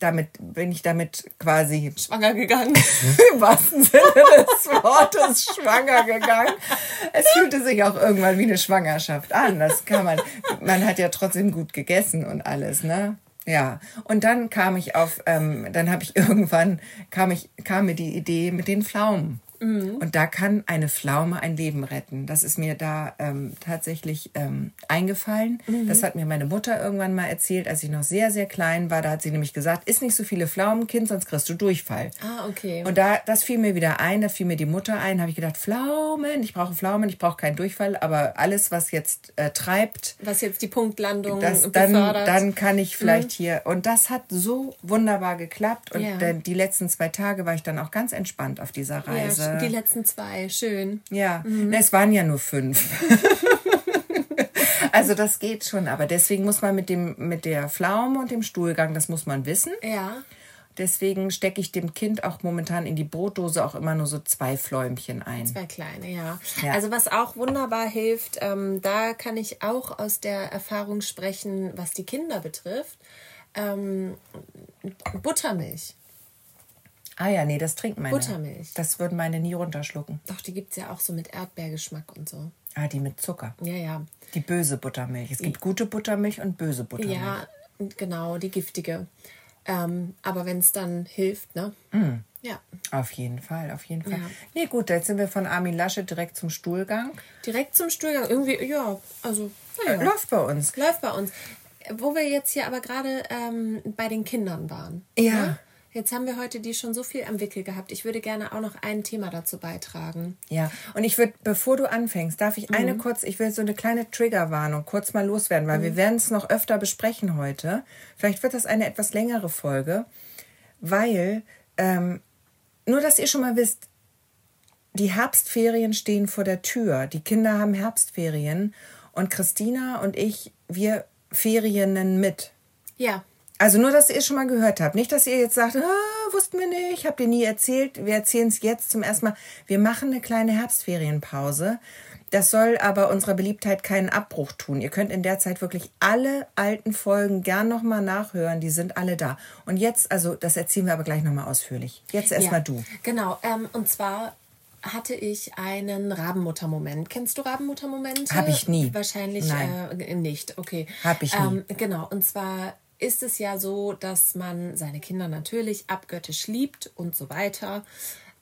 damit bin ich damit quasi Schwanger gegangen. im wahrsten Sinne des Wortes schwanger gegangen. Es fühlte sich auch irgendwann wie eine Schwangerschaft an. Das kann man. Man hat ja trotzdem gut gegessen und alles, ne? Ja. Und dann kam ich auf, ähm, dann habe ich irgendwann kam ich kam mir die Idee mit den Pflaumen. Und da kann eine Pflaume ein Leben retten. Das ist mir da ähm, tatsächlich ähm, eingefallen. Das hat mir meine Mutter irgendwann mal erzählt, als ich noch sehr, sehr klein war. Da hat sie nämlich gesagt, isst nicht so viele Pflaumen, Kind, sonst kriegst du Durchfall. Ah, okay. Und da, das fiel mir wieder ein, da fiel mir die Mutter ein, habe ich gedacht, Pflaumen, ich brauche Pflaumen, ich brauche keinen Durchfall, aber alles, was jetzt äh, treibt, Was jetzt die Punktlandung das, dann, befördert. dann kann ich vielleicht hier. Und das hat so wunderbar geklappt. Und Ja. dann die letzten zwei Tage war ich dann auch ganz entspannt auf dieser Reise. ja, die letzten zwei, schön. Ja, ne, es waren ja nur fünf. also das geht schon, aber deswegen muss man mit dem mit der Pflaume und dem Stuhlgang, das muss man wissen. Ja. Deswegen stecke ich dem Kind auch momentan in die Brotdose auch immer nur so zwei Fläumchen ein. Zwei kleine, ja. Ja. Also was auch wunderbar hilft, ähm, da kann ich auch aus der Erfahrung sprechen, was die Kinder betrifft. Ähm, Buttermilch. Ah ja, nee, das trinkt meine. Buttermilch. Das würden meine nie runterschlucken. Doch, die gibt es ja auch so mit Erdbeergeschmack und so. Ah, die mit Zucker. Ja, ja. Die böse Buttermilch. Es gibt gute Buttermilch und böse Buttermilch. Ja, genau, die giftige. Ähm, aber wenn es dann hilft, ne? Ja. Auf jeden Fall, auf jeden Fall. Ja. Nee, gut, jetzt sind wir von Armin Lasche direkt zum Stuhlgang. Direkt zum Stuhlgang. Irgendwie, ja, also, naja. Läuft bei uns. Läuft bei uns. Wo wir jetzt hier aber gerade ähm, bei den Kindern waren. Ja. ne? Jetzt haben wir heute die schon so viel am Wickel gehabt. Ich würde gerne auch noch ein Thema dazu beitragen. Ja, und ich würde, bevor du anfängst, darf ich Mhm. eine kurz, ich will so eine kleine Triggerwarnung kurz mal loswerden, weil Mhm. wir werden es noch öfter besprechen heute. Vielleicht wird das eine etwas längere Folge, weil, ähm, nur dass ihr schon mal wisst, die Herbstferien stehen vor der Tür. Die Kinder haben Herbstferien. und Christina und ich, wir ferienen mit. Ja. Also nur, dass ihr es schon mal gehört habt. Nicht, dass ihr jetzt sagt, ah, wussten wir nicht, habt ihr nie erzählt. Wir erzählen es jetzt zum ersten Mal. Wir machen eine kleine Herbstferienpause. Das soll aber unserer Beliebtheit keinen Abbruch tun. Ihr könnt in der Zeit wirklich alle alten Folgen gern nochmal nachhören. Die sind alle da. Und jetzt, also das erzählen wir aber gleich nochmal ausführlich. Jetzt erstmal ja. du. Genau. Ähm, und zwar hatte ich einen Rabenmutter-Moment. Kennst du Rabenmutter-Momente? Hab ich nie. Wahrscheinlich Nein. Äh, nicht. Okay. Hab ich nie. Ähm, genau. Und zwar ist es ja so, dass man seine Kinder natürlich abgöttisch liebt und so weiter.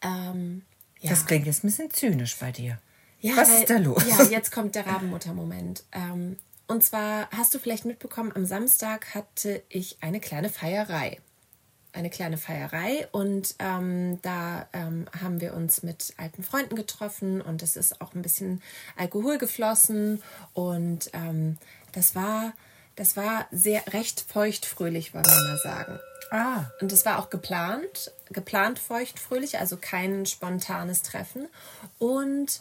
Ähm, ja. Das klingt jetzt ein bisschen zynisch bei dir. Ja, Was weil, ist da los? Ja, jetzt kommt der Rabenmutter-Moment. Ähm, und zwar hast du vielleicht mitbekommen, am Samstag hatte ich eine kleine Feierei. Eine kleine Feierei und ähm, da ähm, haben wir uns mit alten Freunden getroffen und es ist auch ein bisschen Alkohol geflossen und ähm, das war das war sehr recht feuchtfröhlich, wollen wir mal sagen. Ah. Und es war auch geplant, geplant feuchtfröhlich, also kein spontanes Treffen. Und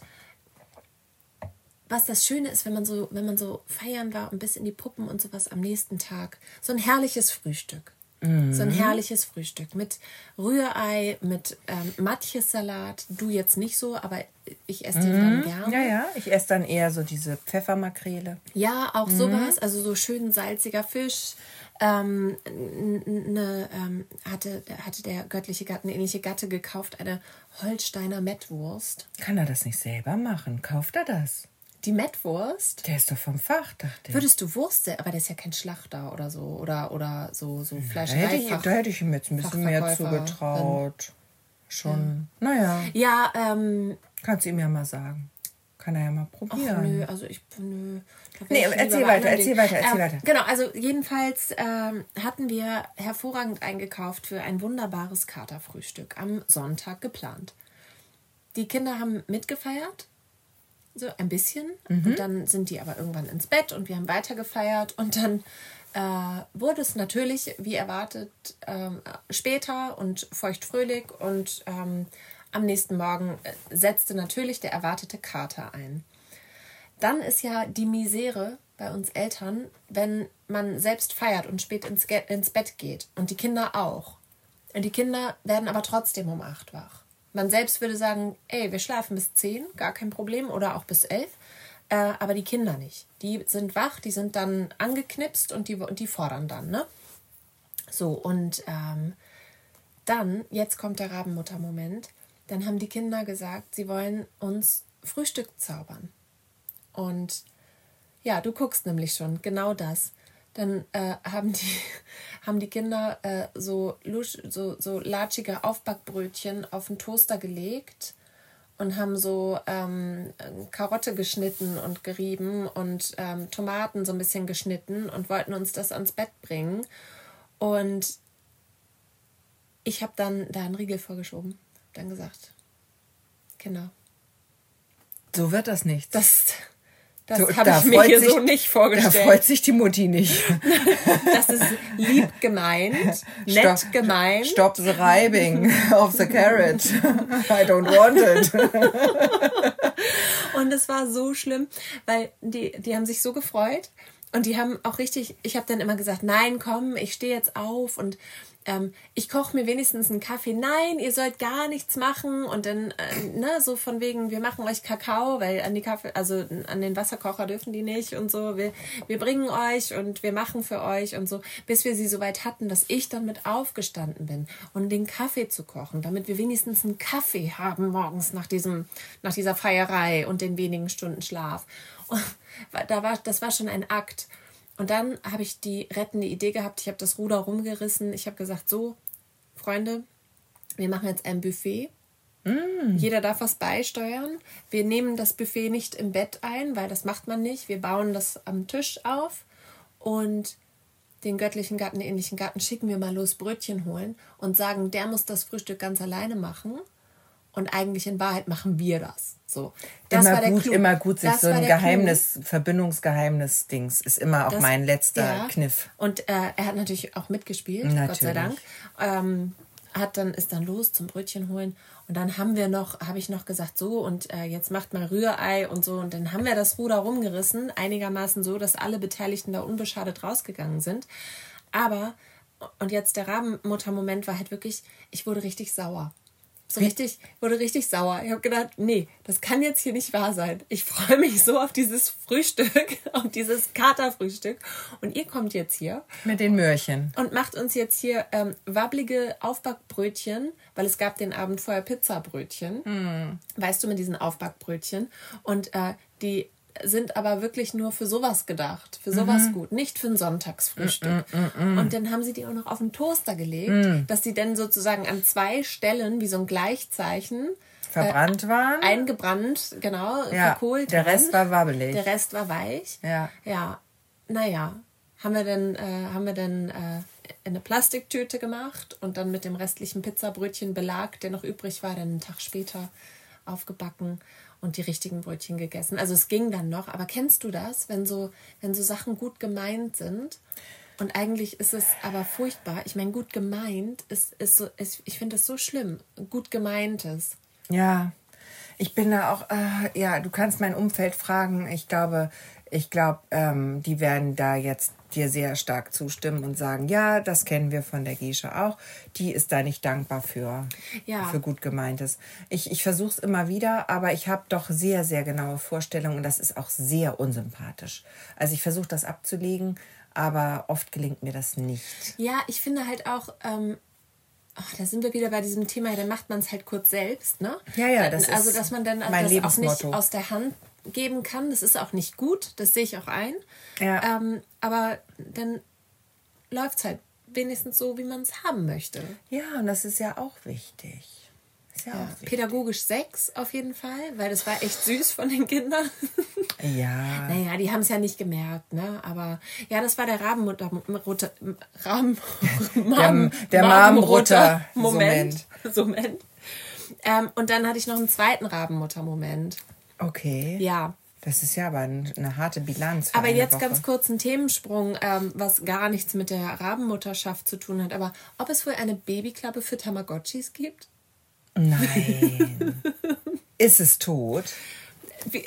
was das Schöne ist, wenn man so, wenn man so feiern war und bis in die Puppen und sowas am nächsten Tag, so ein herrliches Frühstück. Mhm. So ein herrliches Frühstück mit Rührei, mit ähm, Matjessalat. Du jetzt nicht so, aber ich esse den dann gerne. Mhm. Ja, ja. Ich esse dann eher so diese Pfeffermakrele. Ja, auch sowas, also so schön salziger Fisch. Ähm, ne, ähm, hatte, hatte der göttliche Gatte, eine ähnliche Gatte gekauft, eine Holsteiner Mettwurst. Kann er das nicht selber machen? Kauft er das? Die Mettwurst? Der ist doch vom Fach, dachte ich. Würdest du Wurst, aber der ist ja kein Schlachter oder so oder oder so so Da Fleischerei. hätte, ich, da hätte ich ihm jetzt ein bisschen mehr zugetraut. Schon. Naja, Ja, ähm, kannst du ihm ja mal sagen. Kann er ja mal ach, probieren. nö, also ich nö. da Nee, ich erzähl weiter, erzähl weiter, erzähl ähm, weiter. Genau, also jedenfalls ähm, hatten wir hervorragend eingekauft für ein wunderbares Katerfrühstück am Sonntag geplant. Die Kinder haben mitgefeiert, so ein bisschen. Mhm. Und dann sind die aber irgendwann ins Bett und wir haben weiter gefeiert. Und dann äh, wurde es natürlich, wie erwartet, ähm, später und feuchtfröhlich. Und ähm, am nächsten Morgen äh, setzte natürlich der erwartete Kater ein. Dann ist ja die Misere bei uns Eltern, wenn man selbst feiert und spät ins, ins Bett geht. Und die Kinder auch. Und die Kinder werden aber trotzdem um acht wach. Man selbst würde sagen, ey, wir schlafen bis zehn, gar kein Problem, oder auch bis elf. Äh, aber die Kinder nicht. Die sind wach, die sind dann angeknipst und die, die fordern dann, ne? So, und ähm, dann, jetzt kommt der Rabenmutter-Moment, dann haben die Kinder gesagt, sie wollen uns Frühstück zaubern. Und ja, du guckst nämlich schon, genau das. Dann äh, haben, die, haben die Kinder äh, so, lusch, so, so latschige Aufbackbrötchen auf den Toaster gelegt und haben so ähm, Karotte geschnitten und gerieben und ähm, Tomaten so ein bisschen geschnitten und wollten uns das ans Bett bringen. Und ich habe dann da einen Riegel vorgeschoben. Dann gesagt, Kinder, So wird das nicht. das, das So, habe da ich mir hier sich- so nicht da vorgestellt. freut sich die Mutti nicht. Das ist lieb gemeint, nett Stop- gemeint. Stop the reibing of the carrot. I don't want it. Und es war so schlimm, weil die, die haben sich so gefreut. Und die haben auch richtig, ich habe dann immer gesagt, nein, komm, ich stehe jetzt auf und ähm, ich koche mir wenigstens einen Kaffee. Nein, ihr sollt gar nichts machen. Und dann, äh, ne, so von wegen, wir machen euch Kakao, weil an die Kaffee, also an den Wasserkocher dürfen die nicht und so. Wir, wir bringen euch und wir machen für euch und so, bis wir sie so weit hatten, dass ich dann mit aufgestanden bin, um den Kaffee zu kochen, damit wir wenigstens einen Kaffee haben morgens nach diesem, nach dieser Feierei und den wenigen Stunden Schlaf. Und da war, das war schon ein Akt. Und dann habe ich die rettende Idee gehabt. Ich habe das Ruder rumgerissen. Ich habe gesagt, so, Freunde, wir machen jetzt ein Buffet. Jeder darf was beisteuern. Wir nehmen das Buffet nicht im Bett ein, weil das macht man nicht. Wir bauen das am Tisch auf und den göttlichen Gatten, den ähnlichen Gatten schicken wir mal los Brötchen holen und sagen, der muss das Frühstück ganz alleine machen. Und eigentlich in Wahrheit machen wir das. So. Das immer gut, Clou. immer gut, sich Das so ein der Clou. Geheimnis, Verbindungsgeheimnis-Dings ist immer auch Das- mein letzter ja. Kniff. Und äh, er hat natürlich auch mitgespielt, Gott sei Natürlich. Dank. Ähm, hat dann, ist dann los zum Brötchen holen. Und dann haben wir noch, habe ich noch gesagt, so und äh, jetzt macht mal Rührei und so. Und dann haben wir das Ruder rumgerissen, einigermaßen so, dass alle Beteiligten da unbeschadet rausgegangen sind. Aber, und jetzt der Rabenmutter-Moment war halt wirklich, ich wurde richtig sauer so richtig, wurde richtig sauer. Ich habe gedacht, nee, das kann jetzt hier nicht wahr sein. Ich freue mich so auf dieses Frühstück, auf dieses Katerfrühstück. Und ihr kommt jetzt hier. Mit den Möhrchen. Und macht uns jetzt hier ähm, wabbelige Aufbackbrötchen, weil es gab den Abend vorher Pizzabrötchen. Mm. Weißt du, mit diesen Aufbackbrötchen. Und äh, die sind aber wirklich nur für sowas gedacht, für sowas mhm. gut, nicht für ein Sonntagsfrühstück. Mm, und dann haben sie die auch noch auf den Toaster gelegt, dass die dann sozusagen an zwei Stellen wie so ein Gleichzeichen verbrannt äh, waren, eingebrannt, genau, ja, verkohlt. Der Rest war wabbelig. Der Rest war weich. Ja. Ja. Naja, haben wir dann äh, haben wir dann äh, in eine Plastiktüte gemacht und dann mit dem restlichen Pizzabrötchen Belag, der noch übrig war, dann einen Tag später aufgebacken und die richtigen Brötchen gegessen. Also es ging dann noch, aber kennst du das, wenn so, wenn so Sachen gut gemeint sind? Und eigentlich ist es aber furchtbar. Ich meine, gut gemeint ist, ist so, ist, ich finde das so schlimm. Gut gemeintes. Ja, ich bin da auch, äh, ja, du kannst mein Umfeld fragen. Ich glaube, ich glaube, ähm, die werden da jetzt dir sehr stark zustimmen und sagen, ja, das kennen wir von der Gesche auch. Die ist da nicht dankbar für, ja. für gut gemeintes. Ich, ich versuche es immer wieder, aber ich habe doch sehr, sehr genaue Vorstellungen und das ist auch sehr unsympathisch. Also ich versuche das abzulegen, aber oft gelingt mir das nicht. Ja, ich finde halt auch, ähm, Oh, da sind wir wieder bei diesem Thema, da macht man es halt kurz selbst, ne? Ja, ja, das also, dass man dann mein das auch nicht aus der Hand geben kann. Das ist auch nicht gut, das sehe ich auch ein. Ja. Ähm, aber dann läuft es halt wenigstens so, wie man es haben möchte. Ja, und das ist ja auch wichtig. Ja, ja. Pädagogisch sechs auf jeden Fall, weil das war echt süß von den Kindern. Ja. Naja, die haben es ja nicht gemerkt, ne? Aber ja, das war der Rabenmutter, Raben, der, der Marmrutter Moment. Moment. Ähm, und dann hatte ich noch einen zweiten Rabenmutter-Moment. Okay. Ja. Das ist ja aber eine harte Bilanz. Aber jetzt Woche. ganz kurz ein Themensprung, ähm, was gar nichts mit der Rabenmutterschaft zu tun hat. Aber ob es wohl eine Babyklappe für Tamagotchis gibt? Nein. ist es tot?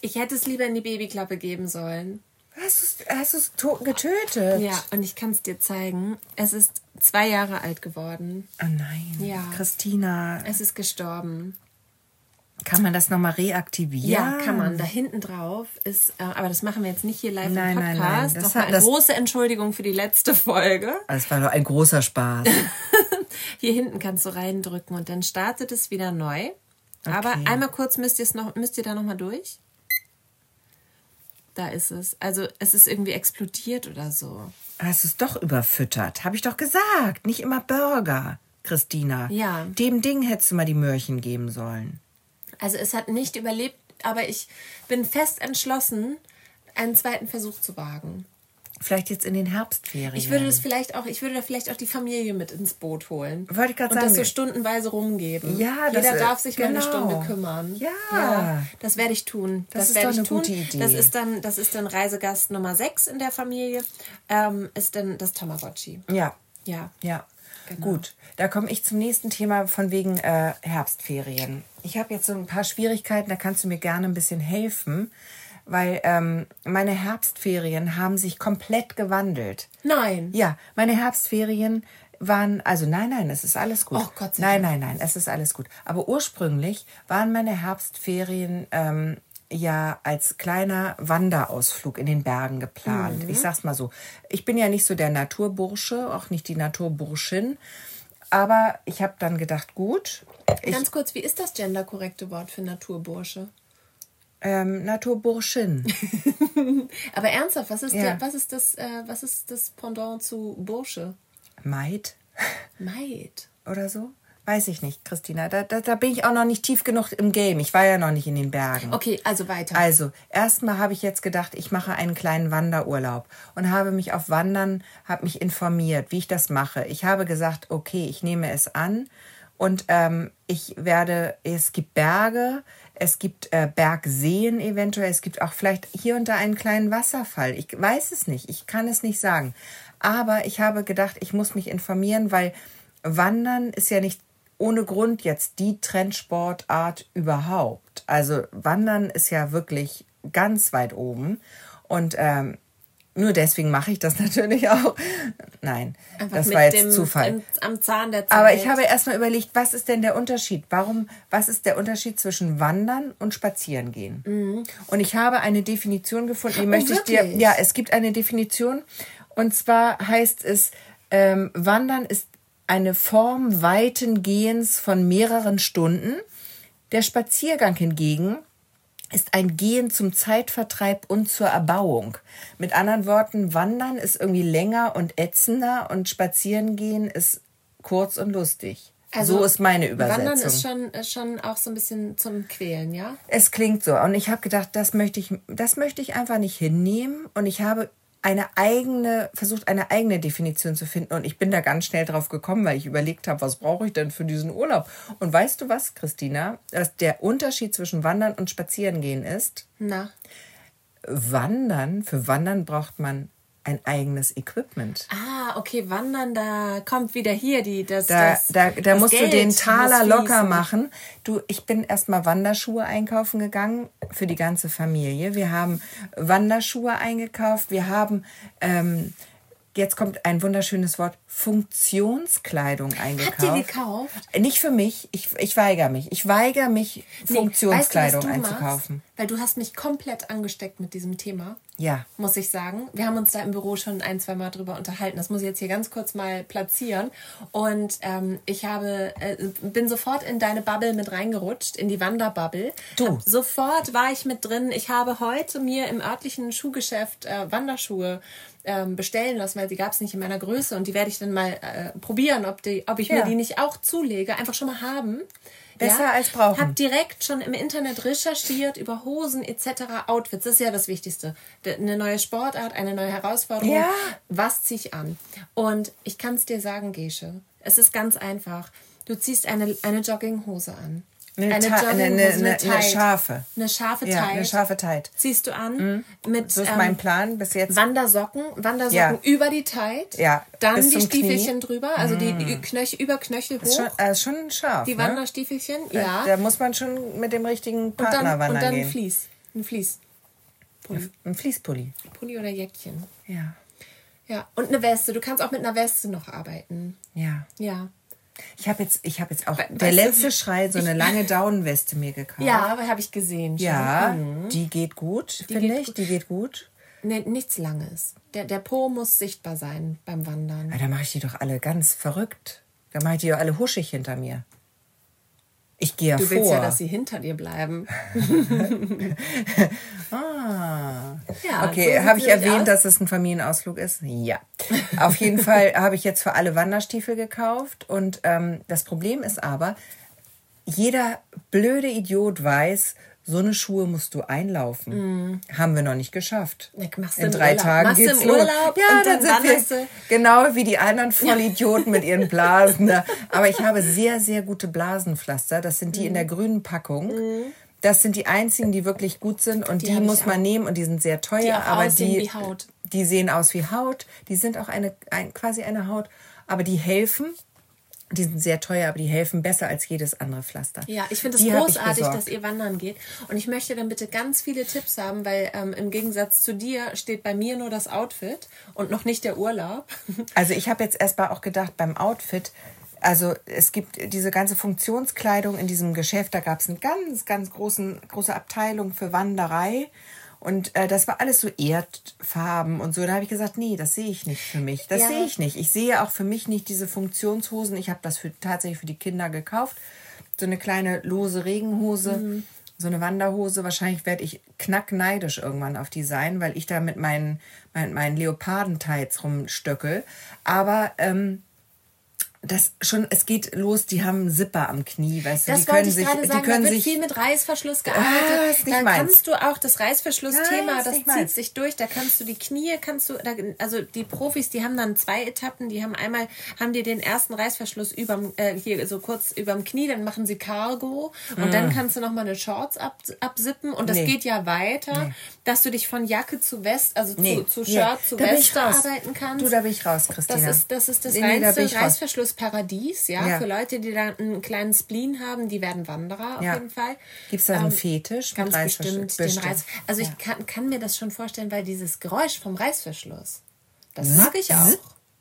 ich hätte es lieber in die Babyklappe geben sollen. Hast du es getötet? Ja, und ich kann es dir zeigen. Es ist zwei Jahre alt geworden. Oh nein. Ja. Christina. Es ist gestorben. Kann man das nochmal reaktivieren? Ja, kann man. Da hinten drauf ist, äh, aber das machen wir jetzt nicht hier live nein, im Podcast. Nein, nein. Das Nochmal eine große Entschuldigung für die letzte Folge. Es war doch ein großer Spaß. hier hinten kannst du reindrücken und dann startet es wieder neu. Okay. Aber einmal kurz müsst, noch, müsst ihr da nochmal durch. Da ist es. Also es ist irgendwie explodiert oder so. Hast du es doch überfüttert? Habe ich doch gesagt. Nicht immer Burger, Christina. Ja. Dem Ding hättest du mal die Möhrchen geben sollen. Also es hat nicht überlebt, aber ich bin fest entschlossen, einen zweiten Versuch zu wagen. Vielleicht jetzt in den Herbstferien. Ich würde das vielleicht auch, ich würde da vielleicht auch die Familie mit ins Boot holen. Wollte ich gerade sagen. Und das so stundenweise rumgeben. Ja, Jeder das, darf sich genau. mal eine genau. Stunde kümmern. Ja. ja das werde ich tun. Das, das ist doch eine tun. gute Idee. Das ist dann, das ist dann Reisegast Nummer 6 in der Familie. Ähm, ist dann das Tamagotchi. Ja. Ja. Ja. Genau. Gut, da komme ich zum nächsten Thema von wegen äh, Herbstferien. Ich habe jetzt so ein paar Schwierigkeiten, da kannst du mir gerne ein bisschen helfen, weil ähm, meine Herbstferien haben sich komplett gewandelt. Nein. Ja, meine Herbstferien waren, also nein, nein, es ist alles gut. Oh Gott sei nein, nein, nein, es ist alles gut. Aber ursprünglich waren meine Herbstferien ähm, ja als kleiner Wanderausflug in den Bergen geplant. Mhm. Ich sag's mal so. Ich bin ja nicht so der Naturbursche, auch nicht die Naturburschin. Aber ich habe dann gedacht, gut. Ganz kurz, wie ist das genderkorrekte Wort für Naturbursche? Ähm, Naturburschin. Aber ernsthaft, was ist, ja. der, was, ist das, äh, was ist das Pendant zu Bursche? Maid. Maid. Oder so? Weiß ich nicht, Christina. Da, da, da bin ich auch noch nicht tief genug im Game. Ich war ja noch nicht in den Bergen. Okay, also weiter. Also, erstmal habe ich jetzt gedacht, ich mache einen kleinen Wanderurlaub und habe mich auf Wandern, habe mich informiert, wie ich das mache. Ich habe gesagt, okay, ich nehme es an und ähm, ich werde, es gibt Berge, es gibt äh, Bergseen eventuell, es gibt auch vielleicht hier und da einen kleinen Wasserfall. Ich weiß es nicht, ich kann es nicht sagen. Aber ich habe gedacht, ich muss mich informieren, weil Wandern ist ja nicht ohne Grund jetzt die Trendsportart überhaupt. Also Wandern ist ja wirklich ganz weit oben. Und ähm, nur deswegen mache ich das natürlich auch. Nein, Einfach das war jetzt dem, Zufall. Im, am Zahn der Zeit. Aber ich habe erstmal überlegt, was ist denn der Unterschied? Warum, was ist der Unterschied zwischen Wandern und Spazierengehen? Mhm. Und ich habe eine Definition gefunden, die oh, möchte wirklich? ich dir. Ja, es gibt eine Definition. Und zwar heißt es, ähm, Wandern ist eine Form weiten Gehens von mehreren Stunden. Der Spaziergang hingegen ist ein Gehen zum Zeitvertreib und zur Erbauung. Mit anderen Worten, Wandern ist irgendwie länger und ätzender und Spazierengehen ist kurz und lustig. Also, so ist meine Übersetzung. Wandern ist schon, ist schon auch so ein bisschen zum Quälen, ja? Es klingt so. Und ich habe gedacht, das möchte ich, das möchte ich einfach nicht hinnehmen. Und ich habe eine eigene, versucht eine eigene Definition zu finden. Und ich bin da ganz schnell drauf gekommen, weil ich überlegt habe, was brauche ich denn für diesen Urlaub? Und weißt du was, Christina, dass der Unterschied zwischen Wandern und Spazierengehen ist? Na. Wandern, für Wandern braucht man ein eigenes Equipment. Ah, okay, wandern, da kommt wieder hier die das Da, das, da, da das musst Geld du den Taler locker machen. Du, ich bin erstmal Wanderschuhe einkaufen gegangen für die ganze Familie. Wir haben Wanderschuhe eingekauft. Wir haben ähm, jetzt kommt ein wunderschönes Wort, Funktionskleidung eingekauft. Habt ihr gekauft? Nicht für mich. Ich, ich weigere mich. Ich weigere mich, Funktionskleidung weißt du, einzukaufen. Machst? Weil du hast mich komplett angesteckt mit diesem Thema. Ja. Muss ich sagen. Wir haben uns da im Büro schon ein, zwei Mal drüber unterhalten. Das muss ich jetzt hier ganz kurz mal platzieren. Und ähm, ich habe, äh, bin sofort in deine Bubble mit reingerutscht, in die Wanderbubble. Du. Hab, sofort war ich mit drin. Ich habe heute mir im örtlichen Schuhgeschäft äh, Wanderschuhe ähm, bestellen lassen, weil sie gab es nicht in meiner Größe. Und die werde ich dann mal äh, probieren, ob, die, ob ich ja. mir die nicht auch zulege. Einfach schon mal haben. Besser ja, als brauchen. Hab direkt schon im Internet recherchiert über Hosen etc. Outfits. Das ist ja das Wichtigste. Eine neue Sportart, eine neue Herausforderung. Ja. Was ziehe ich an? Und ich kann es dir sagen, Gesche. Es ist ganz einfach. Du ziehst eine, eine Jogginghose an. Eine, eine, eine, eine, scharfe. Eine scharfe ja, Eine scharfe Tight. Ziehst du an. Mhm. Mit, so ist ähm, mein Plan bis jetzt. Wandersocken. Wandersocken über die Tight. Ja. Dann die Stiefelchen drüber. Also mhm. die Knöchel, über Knöchel hoch. Ist schon, äh, scharf. Die ne? Wanderstiefelchen. Ja. Da, muss man schon mit dem richtigen Partner wandern Und dann gehen. ein Fließ. Ein. Pulli. Ein Fließpulli. Pulli oder Jäckchen. Ja. Ja. Und eine Weste. Du kannst auch mit einer Weste noch arbeiten. Ja. Ja. Ich habe jetzt, ich habe jetzt auch weißt der letzte du, Schrei so eine lange Daunenweste mir gekauft. Ja, aber habe ich gesehen. Schon. Ja, mhm. die geht gut, finde ich. Gut. Die geht gut. Nee, nichts Langes. Der, der Po muss sichtbar sein beim Wandern. Ja, da mache ich die doch alle ganz verrückt. Da mache ich die doch alle huschig hinter mir. Ich gehe ja du vor. Du willst ja, dass sie hinter dir bleiben. ah. Ja, okay, so habe ich erwähnt, aus. dass es ein Familienausflug ist? Ja. Auf jeden Fall habe ich jetzt für alle Wanderstiefel gekauft. Und ähm, das Problem ist aber, jeder blöde Idiot weiß, so eine Schuhe musst du einlaufen. Mm. Haben wir noch nicht geschafft. Machst in drei Urlaub. Tagen Machst geht's im los. Urlaub ja, dann, dann sind wir genau wie die anderen Vollidioten mit ihren Blasen. Aber ich habe sehr, sehr gute Blasenpflaster. Das sind die mm. in der mhm. grünen Packung. Mm. Das sind die einzigen, die wirklich gut sind und die, die muss man nehmen und die sind sehr teuer, die aber die, wie Haut. die sehen aus wie Haut. Die sind auch eine, ein, quasi eine Haut, aber die helfen die sind sehr teuer, aber die helfen besser als jedes andere Pflaster. Ja, ich finde es großartig, dass ihr wandern geht. Und ich möchte dann bitte ganz viele Tipps haben, weil ähm, im Gegensatz zu dir steht bei mir nur das Outfit und noch nicht der Urlaub. Also ich habe jetzt erstmal auch gedacht, beim Outfit, also es gibt diese ganze Funktionskleidung in diesem Geschäft, da gab es eine ganz, ganz großen, große Abteilung für Wanderei. Und äh, das war alles so Erdfarben und so. Da habe ich gesagt, nee, das sehe ich nicht für mich. Das ja. sehe ich nicht. Ich sehe auch für mich nicht diese Funktionshosen. Ich habe das für, tatsächlich für die Kinder gekauft. So eine kleine lose Regenhose, mhm. so eine Wanderhose. Wahrscheinlich werde ich knackneidisch irgendwann auf die sein, weil ich da mit meinen, meinen, meinen Leopardenteils rumstöckel. Aber ähm, das schon, es geht los, die haben einen Zipper am Knie, weißt du, das die können sich, sagen, die können da wird sich viel mit Reißverschluss ah, gearbeitet. Ah, da meins. kannst du auch das Reißverschlussthema, das zieht meins. sich durch, da kannst du die Knie, kannst du, da, also die Profis, die haben dann zwei Etappen, die haben einmal, haben die den ersten Reißverschluss überm, äh, hier so kurz überm Knie, dann machen sie Cargo und mm. dann kannst du nochmal eine Shorts ab, absippen und das nee. geht ja weiter, nee. dass du dich von Jacke zu West, also nee. zu, zu Shirt, zu Weste arbeiten kannst. Du, da bin ich raus, Christina. Das ist das, ist das reinste Reißverschluss Paradies, ja, Ja. für Leute, die da einen kleinen Spleen haben, die werden Wanderer auf Ja. jeden Fall. Gibt es da einen Ähm, Fetisch? mit Ganz Reißverschluss? bestimmt, den Bestimmt. Reiß. Also ich Ja. kann, kann mir das schon vorstellen, weil dieses Geräusch vom Reißverschluss, das mag ich auch.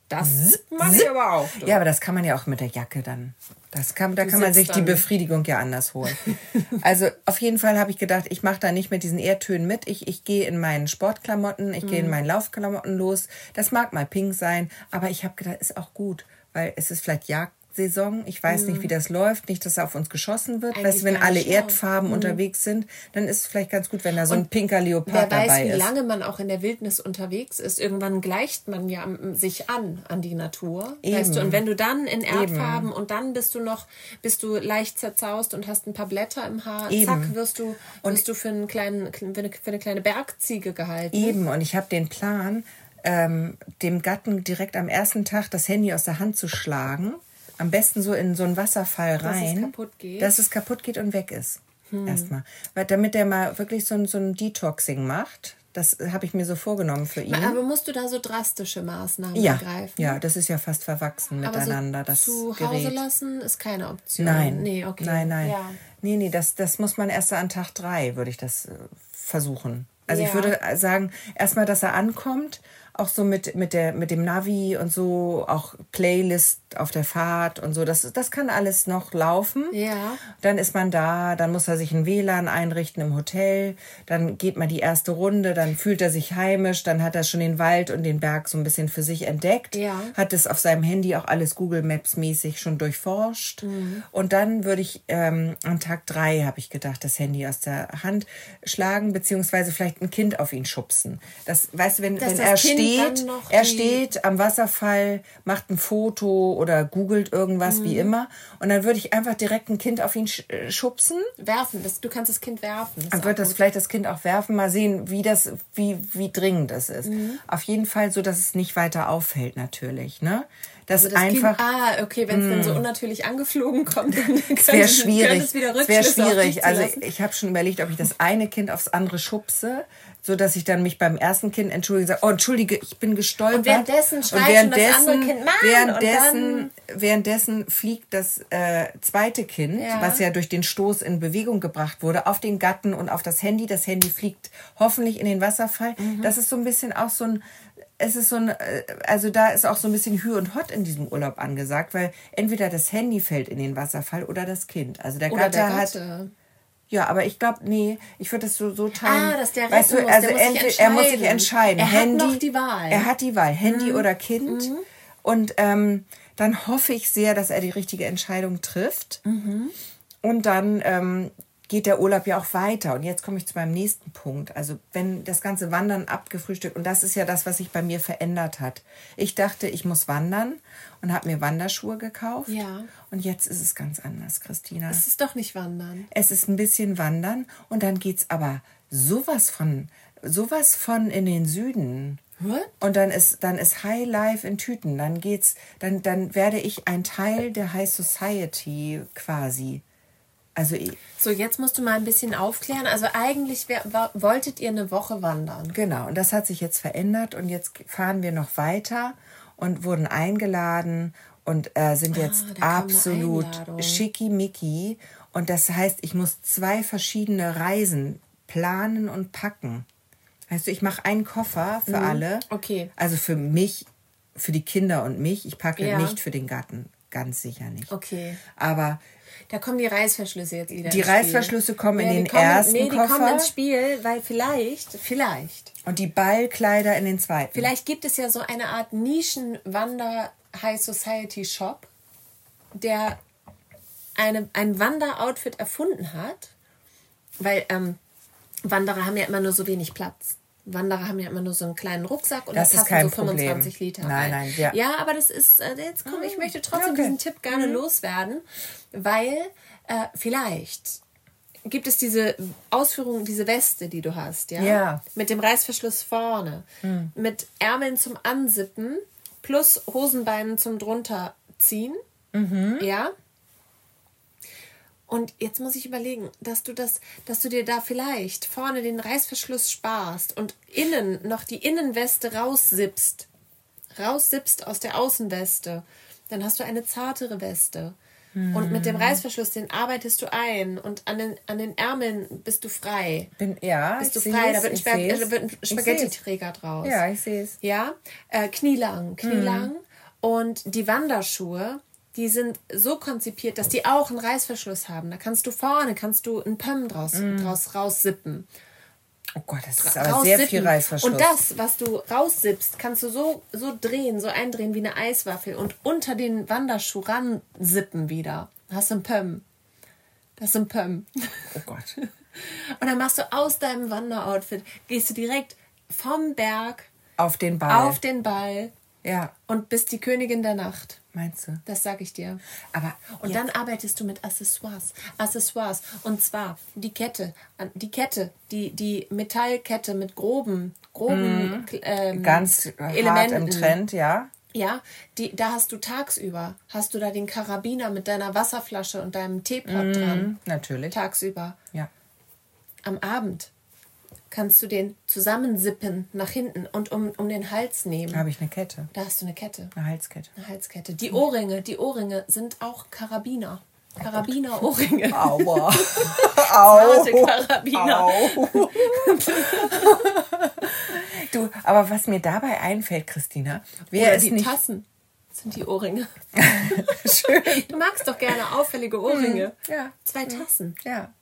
Das mag ich aber auch. du. Ja, aber das kann man ja auch mit der Jacke dann. Das kann, da Du kann man sich die Befriedigung ja anders holen. also auf jeden Fall habe ich gedacht, ich mache da nicht mit diesen Erdtönen mit. Ich, ich gehe in meinen Sportklamotten, ich Mhm. gehe in meinen Laufklamotten los. Das mag mal pink sein, aber ich habe gedacht, ist auch gut, weil es ist vielleicht Jagdsaison. Ich weiß nicht, wie das läuft. Nicht, dass auf uns geschossen wird. Mhm. Eigentlich weißt du, wenn alle nicht, ja. Erdfarben unterwegs sind, dann ist es vielleicht ganz gut, wenn da so ein pinker Leopard Wer weiß, dabei wie ist. lange man auch in der Wildnis unterwegs ist. Irgendwann gleicht man ja sich an an die Natur. Weißt du? Und wenn du dann in Erdfarben und dann bist du noch, bist du leicht zerzaust und hast ein paar Blätter im Haar, Eben. zack, wirst du, wirst du für, einen kleinen, für, eine, für eine kleine Bergziege gehalten. Eben, und ich habe den Plan, ähm, dem Gatten direkt am ersten Tag das Handy aus der Hand zu schlagen. Am besten so in so einen Wasserfall es rein. kaputt geht? Hm. Dass es kaputt geht und weg ist. Erstmal. Weil damit der mal wirklich so ein, so ein Detoxing macht. Das habe ich mir so vorgenommen für ihn. Aber musst du da so drastische Maßnahmen ja, ergreifen? ja, das ist ja fast verwachsen Aber miteinander, so das zu Gerät. Hause lassen ist keine Option. Nein. Nee, okay. Nein, nein. Ja. Nee, nee, das, das muss man erst an Tag drei, würde ich das äh, versuchen. Also ich Ja. würde sagen, erstmal, dass er ankommt, auch so mit, mit, der, mit dem Navi und so, auch Playlist auf der Fahrt und so, das, das kann alles noch laufen. Ja. Dann ist man da, dann muss er sich ein WLAN einrichten im Hotel, dann geht man die erste Runde, dann fühlt er sich heimisch, dann hat er schon den Wald und den Berg so ein bisschen für sich entdeckt, Ja. hat es auf seinem Handy auch alles Google Maps mäßig schon durchforscht. Mhm. Und dann würde ich ähm, an Tag drei, habe ich gedacht, das Handy aus der Hand schlagen, beziehungsweise vielleicht ein Kind auf ihn schubsen. Das, weißt du, wenn, Dass wenn das er Kind steht, er steht am Wasserfall, macht ein Foto oder googelt irgendwas, Mhm. wie immer. Und dann würde ich einfach direkt ein Kind auf ihn äh, schubsen. Werfen, das, du kannst das Kind werfen. Das Dann wird das gut. vielleicht das Kind auch werfen, mal sehen, wie das, wie, wie dringend es ist. Mhm. Auf jeden Fall so, dass es nicht weiter auffällt, natürlich, ne? Dass Also das einfach. Kind, ah, okay, wenn es dann so unnatürlich angeflogen kommt, dann Es wäre schwierig. es wäre schwierig. Also ich habe schon überlegt, ob ich das eine Kind aufs andere schubse, so dass ich dann mich beim ersten Kind entschuldige, sage, oh entschuldige, ich bin gestolpert. Und währenddessen schreit schon das andere Kind, Mann, währenddessen, währenddessen fliegt das äh, zweite Kind, Ja. was ja durch den Stoß in Bewegung gebracht wurde, auf den Gatten und auf das Handy. Das Handy fliegt hoffentlich in den Wasserfall. Mhm. Das ist so ein bisschen auch so ein es ist so ein, äh, also da ist auch so ein bisschen Hü und Hot in diesem Urlaub angesagt, weil entweder das Handy fällt in den Wasserfall oder das Kind. Also der Gatte der hat, Gatte. ja, aber ich glaube, nee, ich würde das so, so teilen. Ah, dass der weißt du, retten muss, also muss er muss sich entscheiden. Er hat Handy, noch die Wahl. Mhm. Er hat die Wahl, Handy oder Kind. Und ähm, dann hoffe ich sehr, dass er die richtige Entscheidung trifft. Mhm. Und dann ähm, geht der Urlaub ja auch weiter. Und jetzt komme ich zu meinem nächsten Punkt. Also wenn das ganze Wandern abgefrühstückt, und das ist ja das, was sich bei mir verändert hat. Ich dachte, ich muss wandern und habe mir Wanderschuhe gekauft. Ja. Und jetzt ist es ganz anders, Christina. Das ist doch nicht Wandern. Es ist ein bisschen Wandern und dann geht's aber sowas von, sowas von in den Süden. What? Und dann ist, dann ist High Life in Tüten. Dann geht's, dann, dann werde ich ein Teil der High Society quasi. Also So, jetzt musst du mal ein bisschen aufklären. Also eigentlich wolltet ihr eine Woche wandern. genau. Und das hat sich jetzt verändert und jetzt fahren wir noch weiter und wurden eingeladen und äh, sind jetzt Ah, kam eine absolut schickimicki. Und das heißt, ich muss zwei verschiedene Reisen planen und packen. Weißt du, ich mache einen Koffer für alle. Mhm. Okay. Also für mich, für die Kinder und mich. Ich packe Ja. nicht für den Gatten. Ganz sicher nicht. Okay. Aber Da kommen die Reißverschlüsse jetzt wieder Die. Reißverschlüsse kommen in die den kommen, ersten Nee, die Koffer. kommen ins Spiel, weil vielleicht, vielleicht, und die Ballkleider in den zweiten. vielleicht gibt es ja so eine Art Nischen-Wander-High Society Shop, der eine, ein Wanderoutfit erfunden hat, weil ähm, Wanderer haben ja immer nur so wenig Platz. Wanderer haben ja immer nur so einen kleinen Rucksack und Das da ist passen so 25 Problem. Liter Nein, rein. nein, ja. ja, aber das ist, äh, jetzt komm, ich möchte trotzdem okay. diesen Tipp gerne loswerden, weil äh, vielleicht gibt es diese Ausführung, diese Weste, die du hast, ja? Ja. Mit dem Reißverschluss vorne, mit Ärmeln zum Ansippen plus Hosenbeinen zum drunterziehen, ja? Und jetzt muss ich überlegen, dass du das, dass du dir da vielleicht vorne den Reißverschluss sparst und innen noch die Innenweste raussippst. Raussippst aus der Außenweste. dann hast du eine zartere Weste. Und mit dem Reißverschluss, den arbeitest du ein und an den, an den Ärmeln bist du frei. Bin, ja, bist du ich frei, da wird ein, da wird ein Spaghetti-Träger draus. Ja, ich sehe es. Ja, äh, knielang, knielang. Mhm. Und die Wanderschuhe, die sind so konzipiert, dass die auch einen Reißverschluss haben. Da kannst du vorne, kannst du einen Pömm draus, Mhm. draus raussippen. Oh Gott, das ist aber sehr viel Reißverschluss. Und das, was du raussippst, kannst du so, so drehen, so eindrehen wie eine Eiswaffel und unter den Wanderschuh ransippen wieder. Hast du einen Pömm. Das ist ein Pömm. Oh Gott. Und dann machst du aus deinem Wanderoutfit, gehst du direkt vom Berg Auf den Ball. auf den Ball ja, und bist die Königin der Nacht. meinst du? Das sage ich dir. Aber Und jetzt- dann arbeitest du mit Accessoires. Accessoires. Und zwar die Kette. Die Kette, die, die Metallkette mit groben, groben ähm, Mhm. ganz hart Elementen. im Trend, ja. Ja, die, da hast du tagsüber, hast du da den Karabiner mit deiner Wasserflasche und deinem Teepot dran. Natürlich. Tagsüber. Ja. Am Abend kannst du den zusammensippen nach hinten und um, um den Hals Da nehmen. habe ich eine Kette. Da hast du eine Kette. Eine Halskette. Eine Halskette. Die Ohrringe, die Ohrringe sind auch Karabiner. Karabiner-Ohrringe. Aua. Harte Karabiner. Au. du, aber was mir dabei einfällt, Christina, wer Oder ist die nicht Tassen sind die Ohrringe. schön? Du magst doch gerne auffällige Ohrringe. Ja. Zwei Tassen. Ja.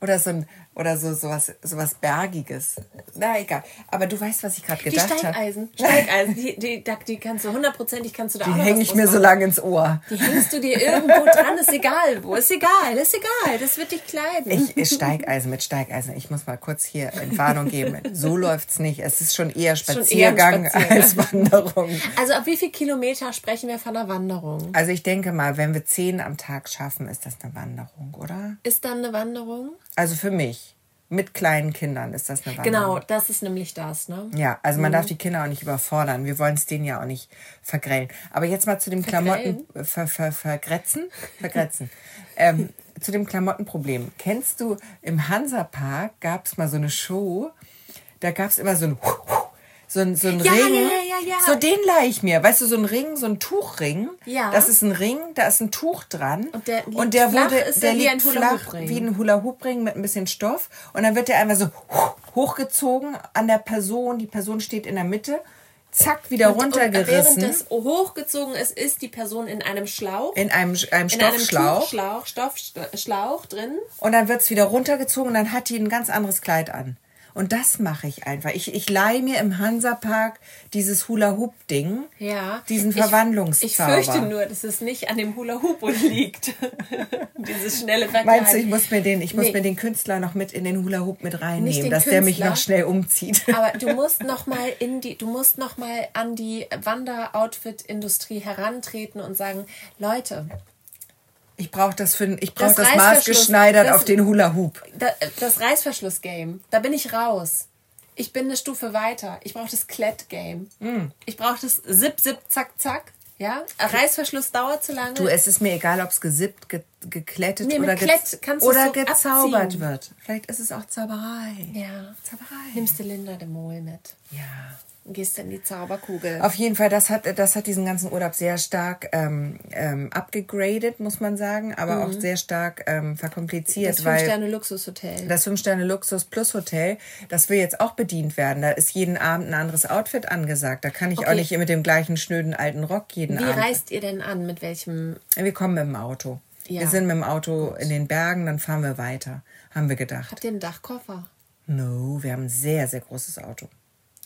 Oder so ein oder so sowas sowas bergiges. Na egal. Aber du weißt, was ich gerade Die gedacht habe. Steigeisen. Steigeisen, die, die, die, die kannst du hundertprozentig kannst du da Die hänge ich mir so lange ins Ohr. Die hängst du dir irgendwo dran, ist egal wo. Ist egal, ist egal. Das wird dich kleiden. Ich, Steigeisen mit Steigeisen. Ich muss mal kurz hier Entwarnung geben. So läuft's nicht. Es ist schon eher Schon eher Spaziergang Spaziergang. als Wanderung. also ab wie viel Kilometer sprechen wir von einer Wanderung? Also ich denke mal, wenn wir zehn am Tag schaffen, ist das eine Wanderung, oder? Ist dann eine Wanderung? Also für mich. Mit kleinen Kindern ist das eine Wanderung. Genau, das ist nämlich das, ne? Ja, also man darf die Kinder auch nicht überfordern. Wir wollen es denen ja auch nicht vergrellen. Aber jetzt mal zu dem Klamotten ver, ver, vergrätzen. Vergrätzen. ähm, zu dem Klamottenproblem. Kennst du, im Hansapark gab es mal so eine Show, da gab es immer so ein so ein, so ein Ja, Ring. ja, ja, ja. So den leih ich mir. Weißt du, so ein Ring, so ein Tuchring. Ja. Das ist ein Ring, da ist ein Tuch dran. Und der liegt und der flach, wurde, ist der wie liegt ein flach Hula-Hoop-Ring. wie ein Hula-Hoop-Ring mit ein bisschen Stoff. Und dann wird der einmal so hochgezogen an der Person. Die Person steht in der Mitte. Zack, wieder Und runtergerissen. während das hochgezogen ist, ist die Person in einem Schlauch. in einem, einem in einem Stoffschlauch. Stoffschlauch drin. Und dann wird es wieder runtergezogen und dann hat die ein ganz anderes Kleid an. Und das mache ich einfach. Ich, ich leihe mir im Hansapark dieses Hula-Hoop-Ding. Ja. Diesen Ich- Verwandlungszauber. Ich fürchte nur, dass es nicht an dem Hula Hoop liegt. Dieses schnelle Verkleiden. Meinst du, ich muss mir den, ich muss Nee. mir den Künstler noch mit in den Hula-Hoop mit reinnehmen, dass der mich Künstler. noch schnell umzieht? Aber du musst noch mal in die, du musst noch mal an die Wander-Outfit-Industrie herantreten und sagen, Leute, Ich brauche das für, ich brauche Das das, Reißverschluss, maßgeschneidert das- auf den Hula-Hoop. da, das Reißverschluss-Game, da bin ich raus. Ich bin eine Stufe weiter. Ich brauche das Klett-Game. Mm. Ich brauche das Zip, Zip, Zack, Zack. Ja, Reißverschluss dauert zu lange. Du, es ist mir egal, ob es gesippt, ge geklettet Nee, oder, ge Klett du oder so gezaubert abziehen. wird. Vielleicht ist es auch Zauberei. ja. Zauberei. Nimmst du Linda de Mol mit. Ja. Gehst in die Zauberkugel. Auf jeden Fall, das hat, das hat diesen ganzen Urlaub sehr stark ähm, ähm, abgegradet, muss man sagen, aber auch sehr stark ähm, verkompliziert, Mhm. das Fünf-Sterne-Luxushotel. das Fünf-Sterne-Luxus plus Hotel, das will jetzt auch bedient werden. Da ist jeden Abend ein anderes Outfit angesagt. Da kann ich auch Okay. nicht mit dem gleichen schnöden alten Rock jeden Wie Abend. reist ihr denn an? Mit welchem? Wir kommen mit dem Auto. Ja. Wir sind mit dem Auto in den Bergen, dann fahren wir weiter, haben wir gedacht. Habt ihr einen Dachkoffer? No, wir haben ein sehr, sehr großes Auto.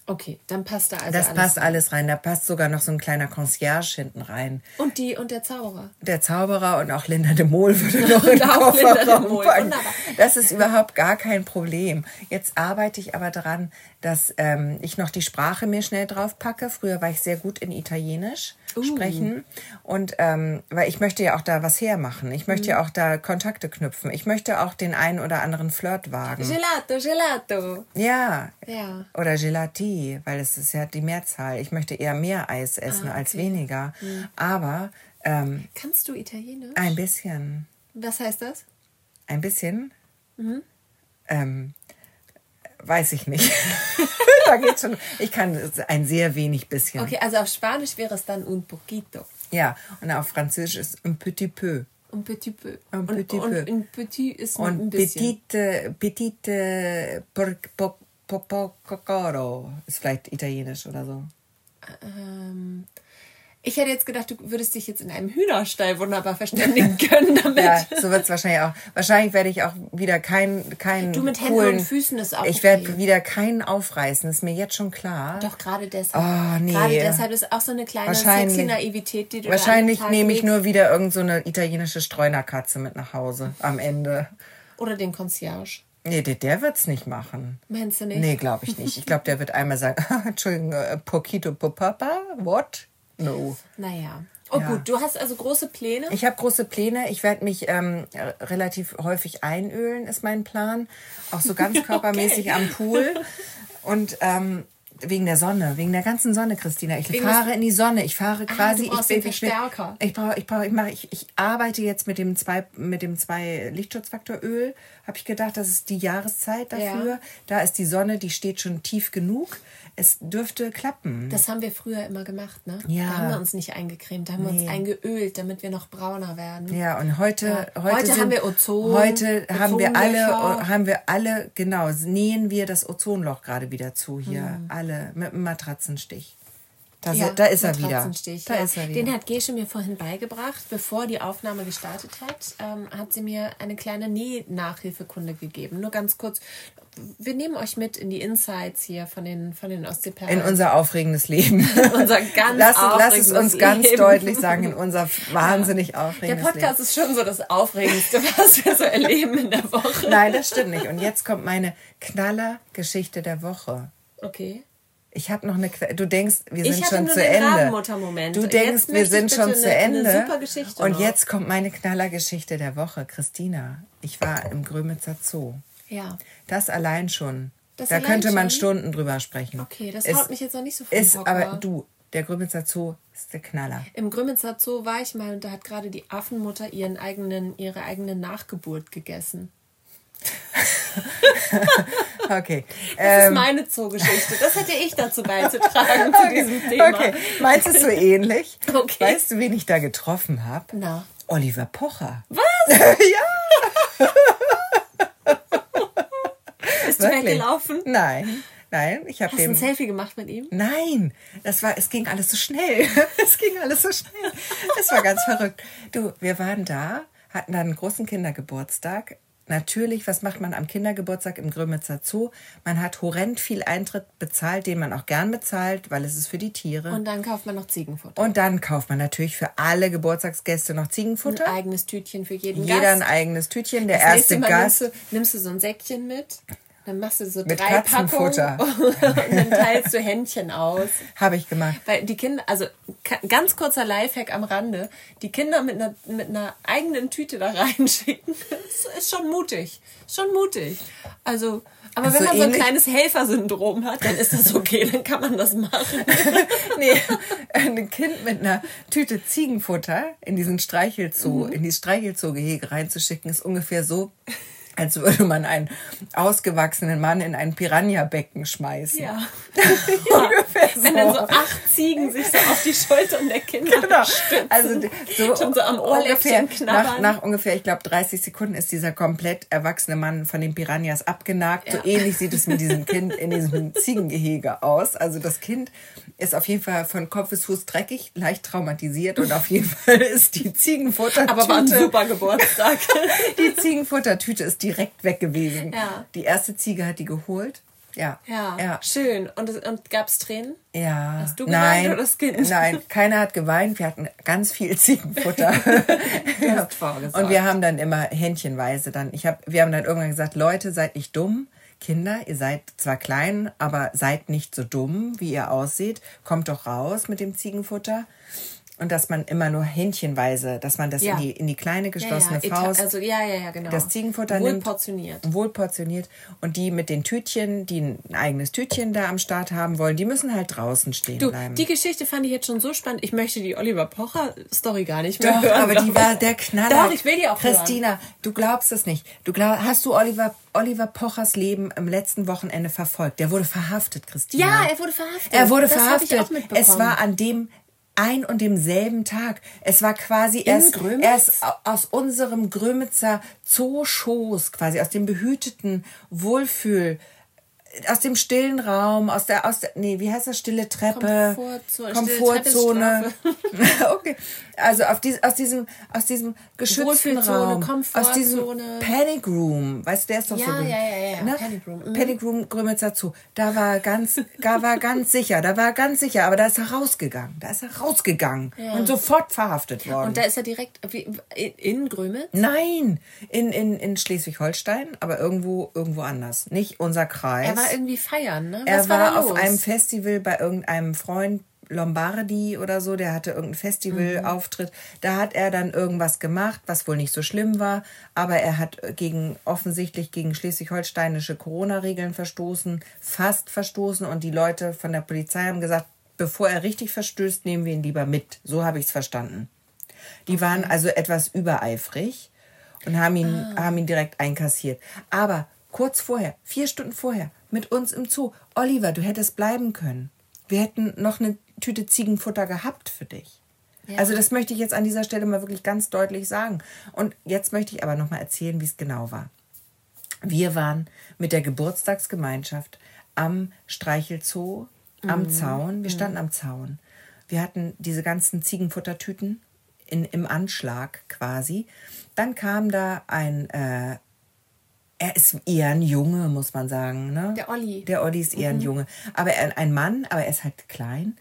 Okay, dann passt da also Das alles. passt alles rein. Da passt sogar noch so ein kleiner Concierge hinten rein. Und die und der Zauberer. Der Zauberer und auch Linda de Mol würde noch in den Kofferraum packen. Das ist überhaupt gar kein Problem. Jetzt arbeite ich aber daran, dass ähm, ich noch die Sprache mir schnell drauf packe. Früher war ich sehr gut in Italienisch Uh. sprechen. Und ähm, weil ich möchte ja auch da was hermachen. Ich möchte Mhm. ja auch da Kontakte knüpfen. Ich möchte auch den einen oder anderen Flirt wagen. Gelato, Gelato. Ja. Ja. Oder Gelati, weil es ist ja die Mehrzahl. Ich möchte eher mehr Eis essen Ah, als okay. weniger. Aber ähm, Kannst du Italienisch? ein bisschen. Was heißt das? Ein bisschen? Mhm. Ähm, weiß ich nicht. da geht's schon. Ich kann ein sehr wenig bisschen. Okay, also auf Spanisch wäre es dann un poquito. Ja, und auf Französisch ist un petit peu. Un petit peu. Un und, petit und peu. ein petit ist ein Und bisschen. petite, petite por, po, po, po, cocoro ist vielleicht italienisch oder so. Ähm, ich hätte jetzt gedacht, du würdest dich jetzt in einem Hühnerstall wunderbar verständigen können damit. Ja, so wird es wahrscheinlich auch. Wahrscheinlich werde ich auch wieder keinen keinen Du mit Händen coolen, und Füßen ist auch Ich okay. werde wieder keinen aufreißen, ist mir jetzt schon klar. Doch, gerade deshalb. Oh, nee. Gerade deshalb ist auch so eine kleine sexy Naivität, die du Wahrscheinlich nehme ich nur wieder irgend so eine italienische Streunerkatze mit nach Hause am Ende. Oder den Concierge. Nee, der, der wird's nicht machen. Meinst du nicht? Nee, glaube ich nicht. Ich glaube, der wird einmal sagen, Entschuldigung, äh, Poquito Papa, what? No. Naja. Oh Ja. gut, du hast also große Pläne. Ich habe große Pläne. Ich werde mich ähm, relativ häufig einölen, ist mein Plan. Auch so ganz körpermäßig am Pool. Und ähm, wegen der Sonne, wegen der ganzen Sonne, Christina. Ich Wegen fahre in die Sonne. Ich fahre quasi. du brauchst ich, ich, Verstärker. ich brauche, ich brauche, ich mache, ich, ich arbeite jetzt mit dem zwei, mit dem zwei Lichtschutzfaktoröl. Habe ich gedacht, das ist die Jahreszeit dafür. Ja. Da ist die Sonne, die steht schon tief genug. Es dürfte klappen. Das haben wir früher immer gemacht, ne? Ja. Da haben wir uns nicht eingecremt, da haben wir uns eingeölt, damit wir noch brauner werden. Ja, und heute, Ja. heute, Heute sind, haben wir Ozon, Heute haben wir alle, haben wir alle, genau, nähen wir das Ozonloch gerade wieder zu hier. Hm. Alle mit einem Matratzenstich. Da, Ja, da ist er wieder. Da ja. ist er wieder. Den hat Gesche mir vorhin beigebracht. Bevor die Aufnahme gestartet hat, ähm, hat sie mir eine kleine Nähnachhilfekunde gegeben. Nur ganz kurz. Wir nehmen euch mit in die Insights hier von den, von den Ostseeperlen. in unser aufregendes Leben. unser ganz lass, lass es uns ganz Leben. deutlich sagen, in unser wahnsinnig Der aufregendes Podcast ist schon so das Aufregendste, was wir so erleben in der Woche. Leben. Nein, das stimmt nicht. Und jetzt kommt meine Knaller-Geschichte der Woche. Okay. Ich habe noch eine. Que- Du denkst, wir sind schon nur zu den Ende. Du denkst, wir sind schon zu eine- Ende. eine super Geschichte Und noch. jetzt kommt meine Knallergeschichte der Woche, Christina. Ich war im Grömitzer Zoo. Ja. Das allein schon. Das da allein könnte man schon? Stunden drüber sprechen. Okay, das Ist- haut mich jetzt noch nicht so vom Ist Hocker. aber du, der Grömitzer Zoo ist der Knaller. Im Grümmitzer Zoo war ich mal und da hat gerade die Affenmutter ihren eigenen, ihre eigene Nachgeburt gegessen. Okay. Das Ähm, ist meine Zoogeschichte. Das hätte ich dazu beizutragen zu diesem Thema. okay. Meinst du so ähnlich? Okay. Weißt du, wen ich da getroffen habe? Na, Oliver Pocher. bist du weggelaufen? Nein, nein, ich habe Hast du dem ein Selfie gemacht mit ihm? Nein, das war, es ging alles so schnell. Es ging alles so schnell. Es war ganz verrückt. Du, wir waren da, hatten dann einen großen Kindergeburtstag. Natürlich, was macht man am Kindergeburtstag im Grömitzer Zoo? Man hat horrend viel Eintritt bezahlt, den man auch gern bezahlt, weil es ist für die Tiere. Und dann kauft man noch Ziegenfutter. Und dann kauft man natürlich für alle Geburtstagsgäste noch Ein Ziegenfutter. eigenes Tütchen für jeden Jeder ein Gast. eigenes Tütchen. Der Das erste Mal Gast. Nimmst du, nimmst du so ein Säckchen mit, dann machst du so Mit drei Packungen Katzenfutter. und dann teilst du Händchen aus. Habe ich gemacht. Weil die Kinder, also ganz kurzer Lifehack am Rande, die Kinder mit einer, mit einer eigenen Tüte da reinschicken, ist schon mutig. Schon mutig. Also, aber Also wenn man so ein kleines Helfersyndrom hat, dann ist das okay, dann kann man das machen. nee, ein Kind mit einer Tüte Ziegenfutter in diesen Streichelzoo, Mhm. in die Streichelzoo-Gehege reinzuschicken, ist ungefähr so, als würde man einen ausgewachsenen Mann in ein Piranha-Becken schmeißen. Ja. Ungefähr so. Wenn dann so acht Ziegen sich so auf die Schultern der Kinder Genau. stützen. Also so, Schon so am ungefähr, nach, nach ungefähr, ich glaube, 30 Sekunden ist dieser komplett erwachsene Mann von den Piranhas abgenagt. So Ja. ähnlich sieht es mit diesem Kind in diesem Ziegengehege aus. Also das Kind ist auf jeden Fall von Kopf bis Fuß dreckig, leicht traumatisiert und auf jeden Fall ist die Ziegenfuttertüte... Aber war ein super Geburtstag. Die Ziegenfuttertüte ist direkt weg gewesen. Ja. Die erste Ziege hat die geholt. Ja. Ja, Ja. schön. Und, und gab es Tränen? Ja. Hast du geweint oder das Kind? Nein, keiner hat geweint. Wir hatten ganz viel Ziegenfutter. vorgesorgt. Und wir haben dann immer händchenweise dann, ich hab, wir haben dann irgendwann gesagt, Leute, seid nicht dumm. Kinder, ihr seid zwar klein, aber seid nicht so dumm, wie ihr aussieht. Kommt doch raus mit dem Ziegenfutter. Und dass man immer nur händchenweise, dass man das Ja. in, die, in die kleine geschlossene ja, ja, Faust Also, ja, ja, ja, genau. das Ziegenfutter Wohl nimmt. portioniert. Wohl portioniert. Und die mit den Tütchen, die ein eigenes Tütchen da am Start haben wollen, die müssen halt draußen stehen Du, bleiben. die Geschichte fand ich jetzt schon so spannend. Ich möchte die Oliver Pocher Story gar nicht mehr Doch, hören. aber die war der Knaller. Doch, ich will die auch hören. Christina, du glaubst es nicht. Du glaub, hast du Oliver, Oliver Pochers Leben am letzten Wochenende verfolgt? Der wurde verhaftet, Christina. Ja, er wurde verhaftet. Er wurde das hab Ich auch verhaftet. mitbekommen. Es war an dem ein und demselben Tag. Es war quasi erst, erst au- aus unserem Grömitzer Zooschoß, quasi aus dem behüteten Wohlfühl, aus dem stillen Raum, aus der, aus der, nee, wie heißt das, stille Treppe, Komfortzone. Komfortzone. Okay, also auf dies, aus diesem, aus diesem geschützten Raum, aus diesem. Panic Room, weißt du, der ist doch Ja, so, ja, ja, ja, ne? Panic Room, mhm. Panic Room, Grömitzer Zoo, da war er ganz, da war er ganz sicher, da war er ganz sicher, aber da ist er rausgegangen, da ist er rausgegangen und sofort verhaftet worden. Und da ist er direkt wie, in, Grömitz. Nein, in, in, in Schleswig-Holstein, aber irgendwo, irgendwo anders. Nicht unser Kreis. Er war irgendwie feiern, ne? Er Was war, da auf einem Festival bei irgendeinem Freund Lombardi oder so, der hatte irgendeinen Festivalauftritt. Da hat er dann irgendwas gemacht, was wohl nicht so schlimm war, aber er hat gegen offensichtlich gegen schleswig-holsteinische Corona-Regeln verstoßen, fast verstoßen und die Leute von der Polizei haben gesagt, bevor er richtig verstößt, nehmen wir ihn lieber mit. So habe ich es verstanden. Die waren also etwas übereifrig und haben ihn, haben ihn direkt einkassiert. Aber kurz vorher, vier Stunden vorher, mit uns im Zoo, Oliver, du hättest bleiben können. Wir hätten noch eine Tüte Ziegenfutter gehabt für dich. Also das möchte ich jetzt an dieser Stelle mal wirklich ganz deutlich sagen. Und jetzt möchte ich aber noch mal erzählen, wie es genau war. Wir waren mit der Geburtstagsgemeinschaft am Streichelzoo, am Zaun. Wir standen am Zaun. Wir hatten diese ganzen Ziegenfuttertüten in, im Anschlag quasi. Dann kam da ein, äh, er ist eher ein Junge, muss man sagen. Ne? Der Olli. Der Olli ist eher ein Junge. Aber er, ein Mann, aber er ist halt klein.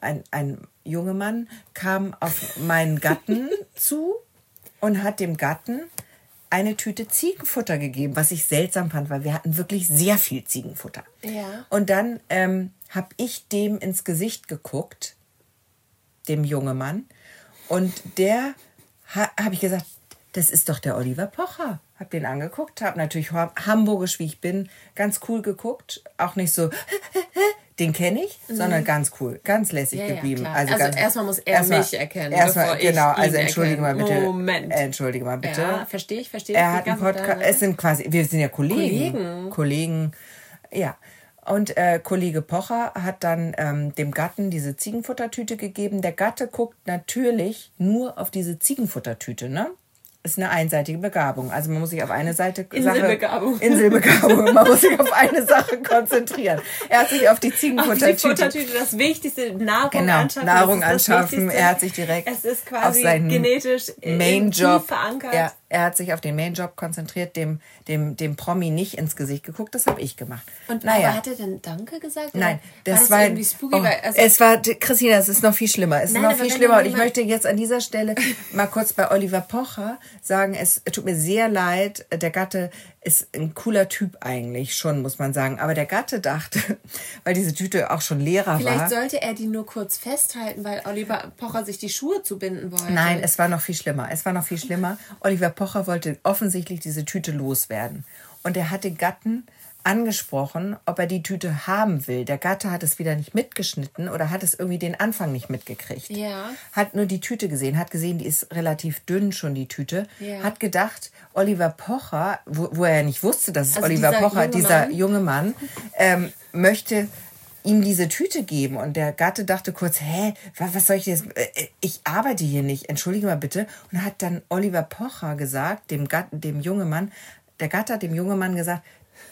Ein, ein junger Mann kam auf meinen Gatten zu und hat dem Gatten eine Tüte Ziegenfutter gegeben, was ich seltsam fand, weil wir hatten wirklich sehr viel Ziegenfutter. Ja. Und dann ähm, habe ich dem ins Gesicht geguckt, dem jungen Mann, und der ha, habe ich gesagt, das ist doch der Oliver Pocher. Hab den angeguckt, habe natürlich ha- hamburgisch, wie ich bin, ganz cool geguckt, auch nicht so, den kenne ich, sondern ganz cool, ganz lässig Mhm. Ja, ja, geblieben. klar. Also ganz- erstmal muss er mich erkennen, Erstmal, genau, also entschuldige mal erkenne. bitte. Moment. Entschuldige mal bitte. Ja, verstehe ich, verstehe Er ich. hat einen Podcast. Es sind quasi, wir sind ja Kollegen. Kollegen. Kollegen. Ja. Und äh, Kollege Pocher hat dann ähm, dem Gatten diese Ziegenfuttertüte gegeben. Der Gatte guckt natürlich nur auf diese Ziegenfuttertüte, ne? Ist eine einseitige Begabung. Also man muss sich auf eine Seite Inselbegabung. Sache, Inselbegabung. Man muss sich auf eine Sache konzentrieren. Er hat sich auf die Auf die Ziegenfuttertüte Futtertüte, das Wichtigste, Nahrung Genau, anschaffen. Nahrung anschaffen. Er hat sich direkt Es ist auf quasi genetisch Main-Job tief verankert. Ja, er hat sich auf den Main-Job konzentriert, dem, dem, dem Promi nicht ins Gesicht geguckt. Das habe ich gemacht. Und naja. aber hat er denn Danke gesagt? Nein, das war war, irgendwie spooky, oh, weil also, es war Christina, es ist noch viel schlimmer. Es ist Nein, noch viel schlimmer und ich möchte jetzt an dieser Stelle mal kurz bei Oliver Pocher sagen, es tut mir sehr leid, der Gatte ist ein cooler Typ eigentlich schon, muss man sagen, aber der Gatte dachte, weil diese Tüte auch schon leerer vielleicht war. sollte er die nur kurz festhalten, weil Oliver Pocher sich die Schuhe zubinden wollte. Nein, es war noch viel schlimmer. Es war noch viel schlimmer. Oliver Pocher wollte offensichtlich diese Tüte loswerden. Und er hat den Gatten angesprochen, ob er die Tüte haben will. Der Gatte hat es wieder nicht mitgeschnitten oder hat es irgendwie den Anfang nicht mitgekriegt. Ja. Hat nur die Tüte gesehen, hat gesehen, die ist relativ dünn schon, die Tüte. Ja. Hat gedacht, Oliver Pocher, wo, wo er ja nicht wusste, dass es Also Oliver dieser Pocher, junge dieser Mann. junge Mann, ähm, möchte ihm diese Tüte geben. Und der Gatte dachte kurz, hä, wa- was soll ich jetzt, äh, ich arbeite hier nicht, entschuldige mal bitte. Und hat dann Oliver Pocher gesagt, dem, Gatte, dem jungen Mann, der Gatte hat dem jungen Mann gesagt,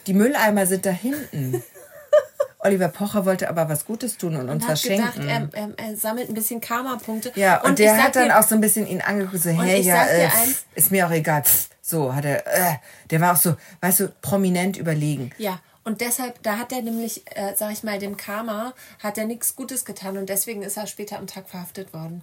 die Mülleimer sind da hinten. Oliver Pocher wollte aber was Gutes tun und uns Und hat was schenken. er, er, er sammelt ein bisschen Karma-Punkte. Ja, und, ich der hat dann dir- auch so ein bisschen ihn angeguckt, so, hey, ja, äh, eins- ist mir auch egal. Pff, so hat er, äh, der war auch so, weißt du, prominent überlegen. Ja, und deshalb, da hat er nämlich, äh, sag ich mal, dem Karma, hat er nichts Gutes getan und deswegen ist er später am Tag verhaftet worden.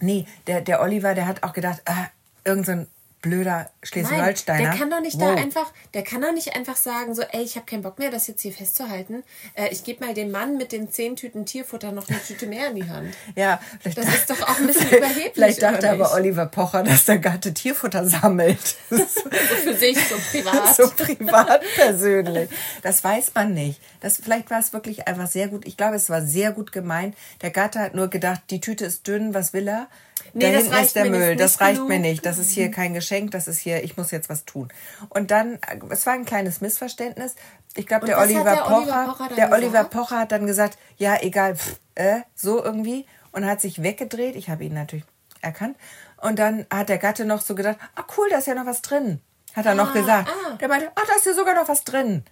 Nee, der, der Oliver, der hat auch gedacht, ah, irgend so blöder Schleswig-Holsteiner. der kann doch nicht Wow. da einfach, der kann doch nicht einfach sagen, so, ey, ich habe keinen Bock mehr, das jetzt hier festzuhalten. Äh, ich gebe mal dem Mann mit den zehn Tüten Tierfutter noch eine Tüte mehr in die Hand. Ja, vielleicht Das da- ist doch auch ein bisschen überheblich, Vielleicht dachte aber? Oliver Pocher, dass der Gatte Tierfutter sammelt. Für sich, so privat. so privat persönlich. Das weiß man nicht. Das, vielleicht war es wirklich einfach sehr gut. Ich glaube, es war sehr gut gemeint. Der Gatte hat nur gedacht, die Tüte ist dünn, was will er? Nee, da das hinten reicht ist der mir Müll. nicht Das reicht genug. mir nicht. Das ist hier kein Geschenk. Das ist hier, ich muss jetzt was tun. Und dann, es war ein kleines Missverständnis. Ich glaube, der Oliver der Oliver Pocher, Pocher dann der Oliver? Pocher hat dann gesagt, ja, egal, pff, äh, so irgendwie. und hat sich weggedreht. Ich habe ihn natürlich erkannt. Und dann hat der Gatte noch so gedacht, ah cool, da ist ja noch was drin. Hat er noch gesagt. Der meinte, ah, da ist ja sogar noch was drin.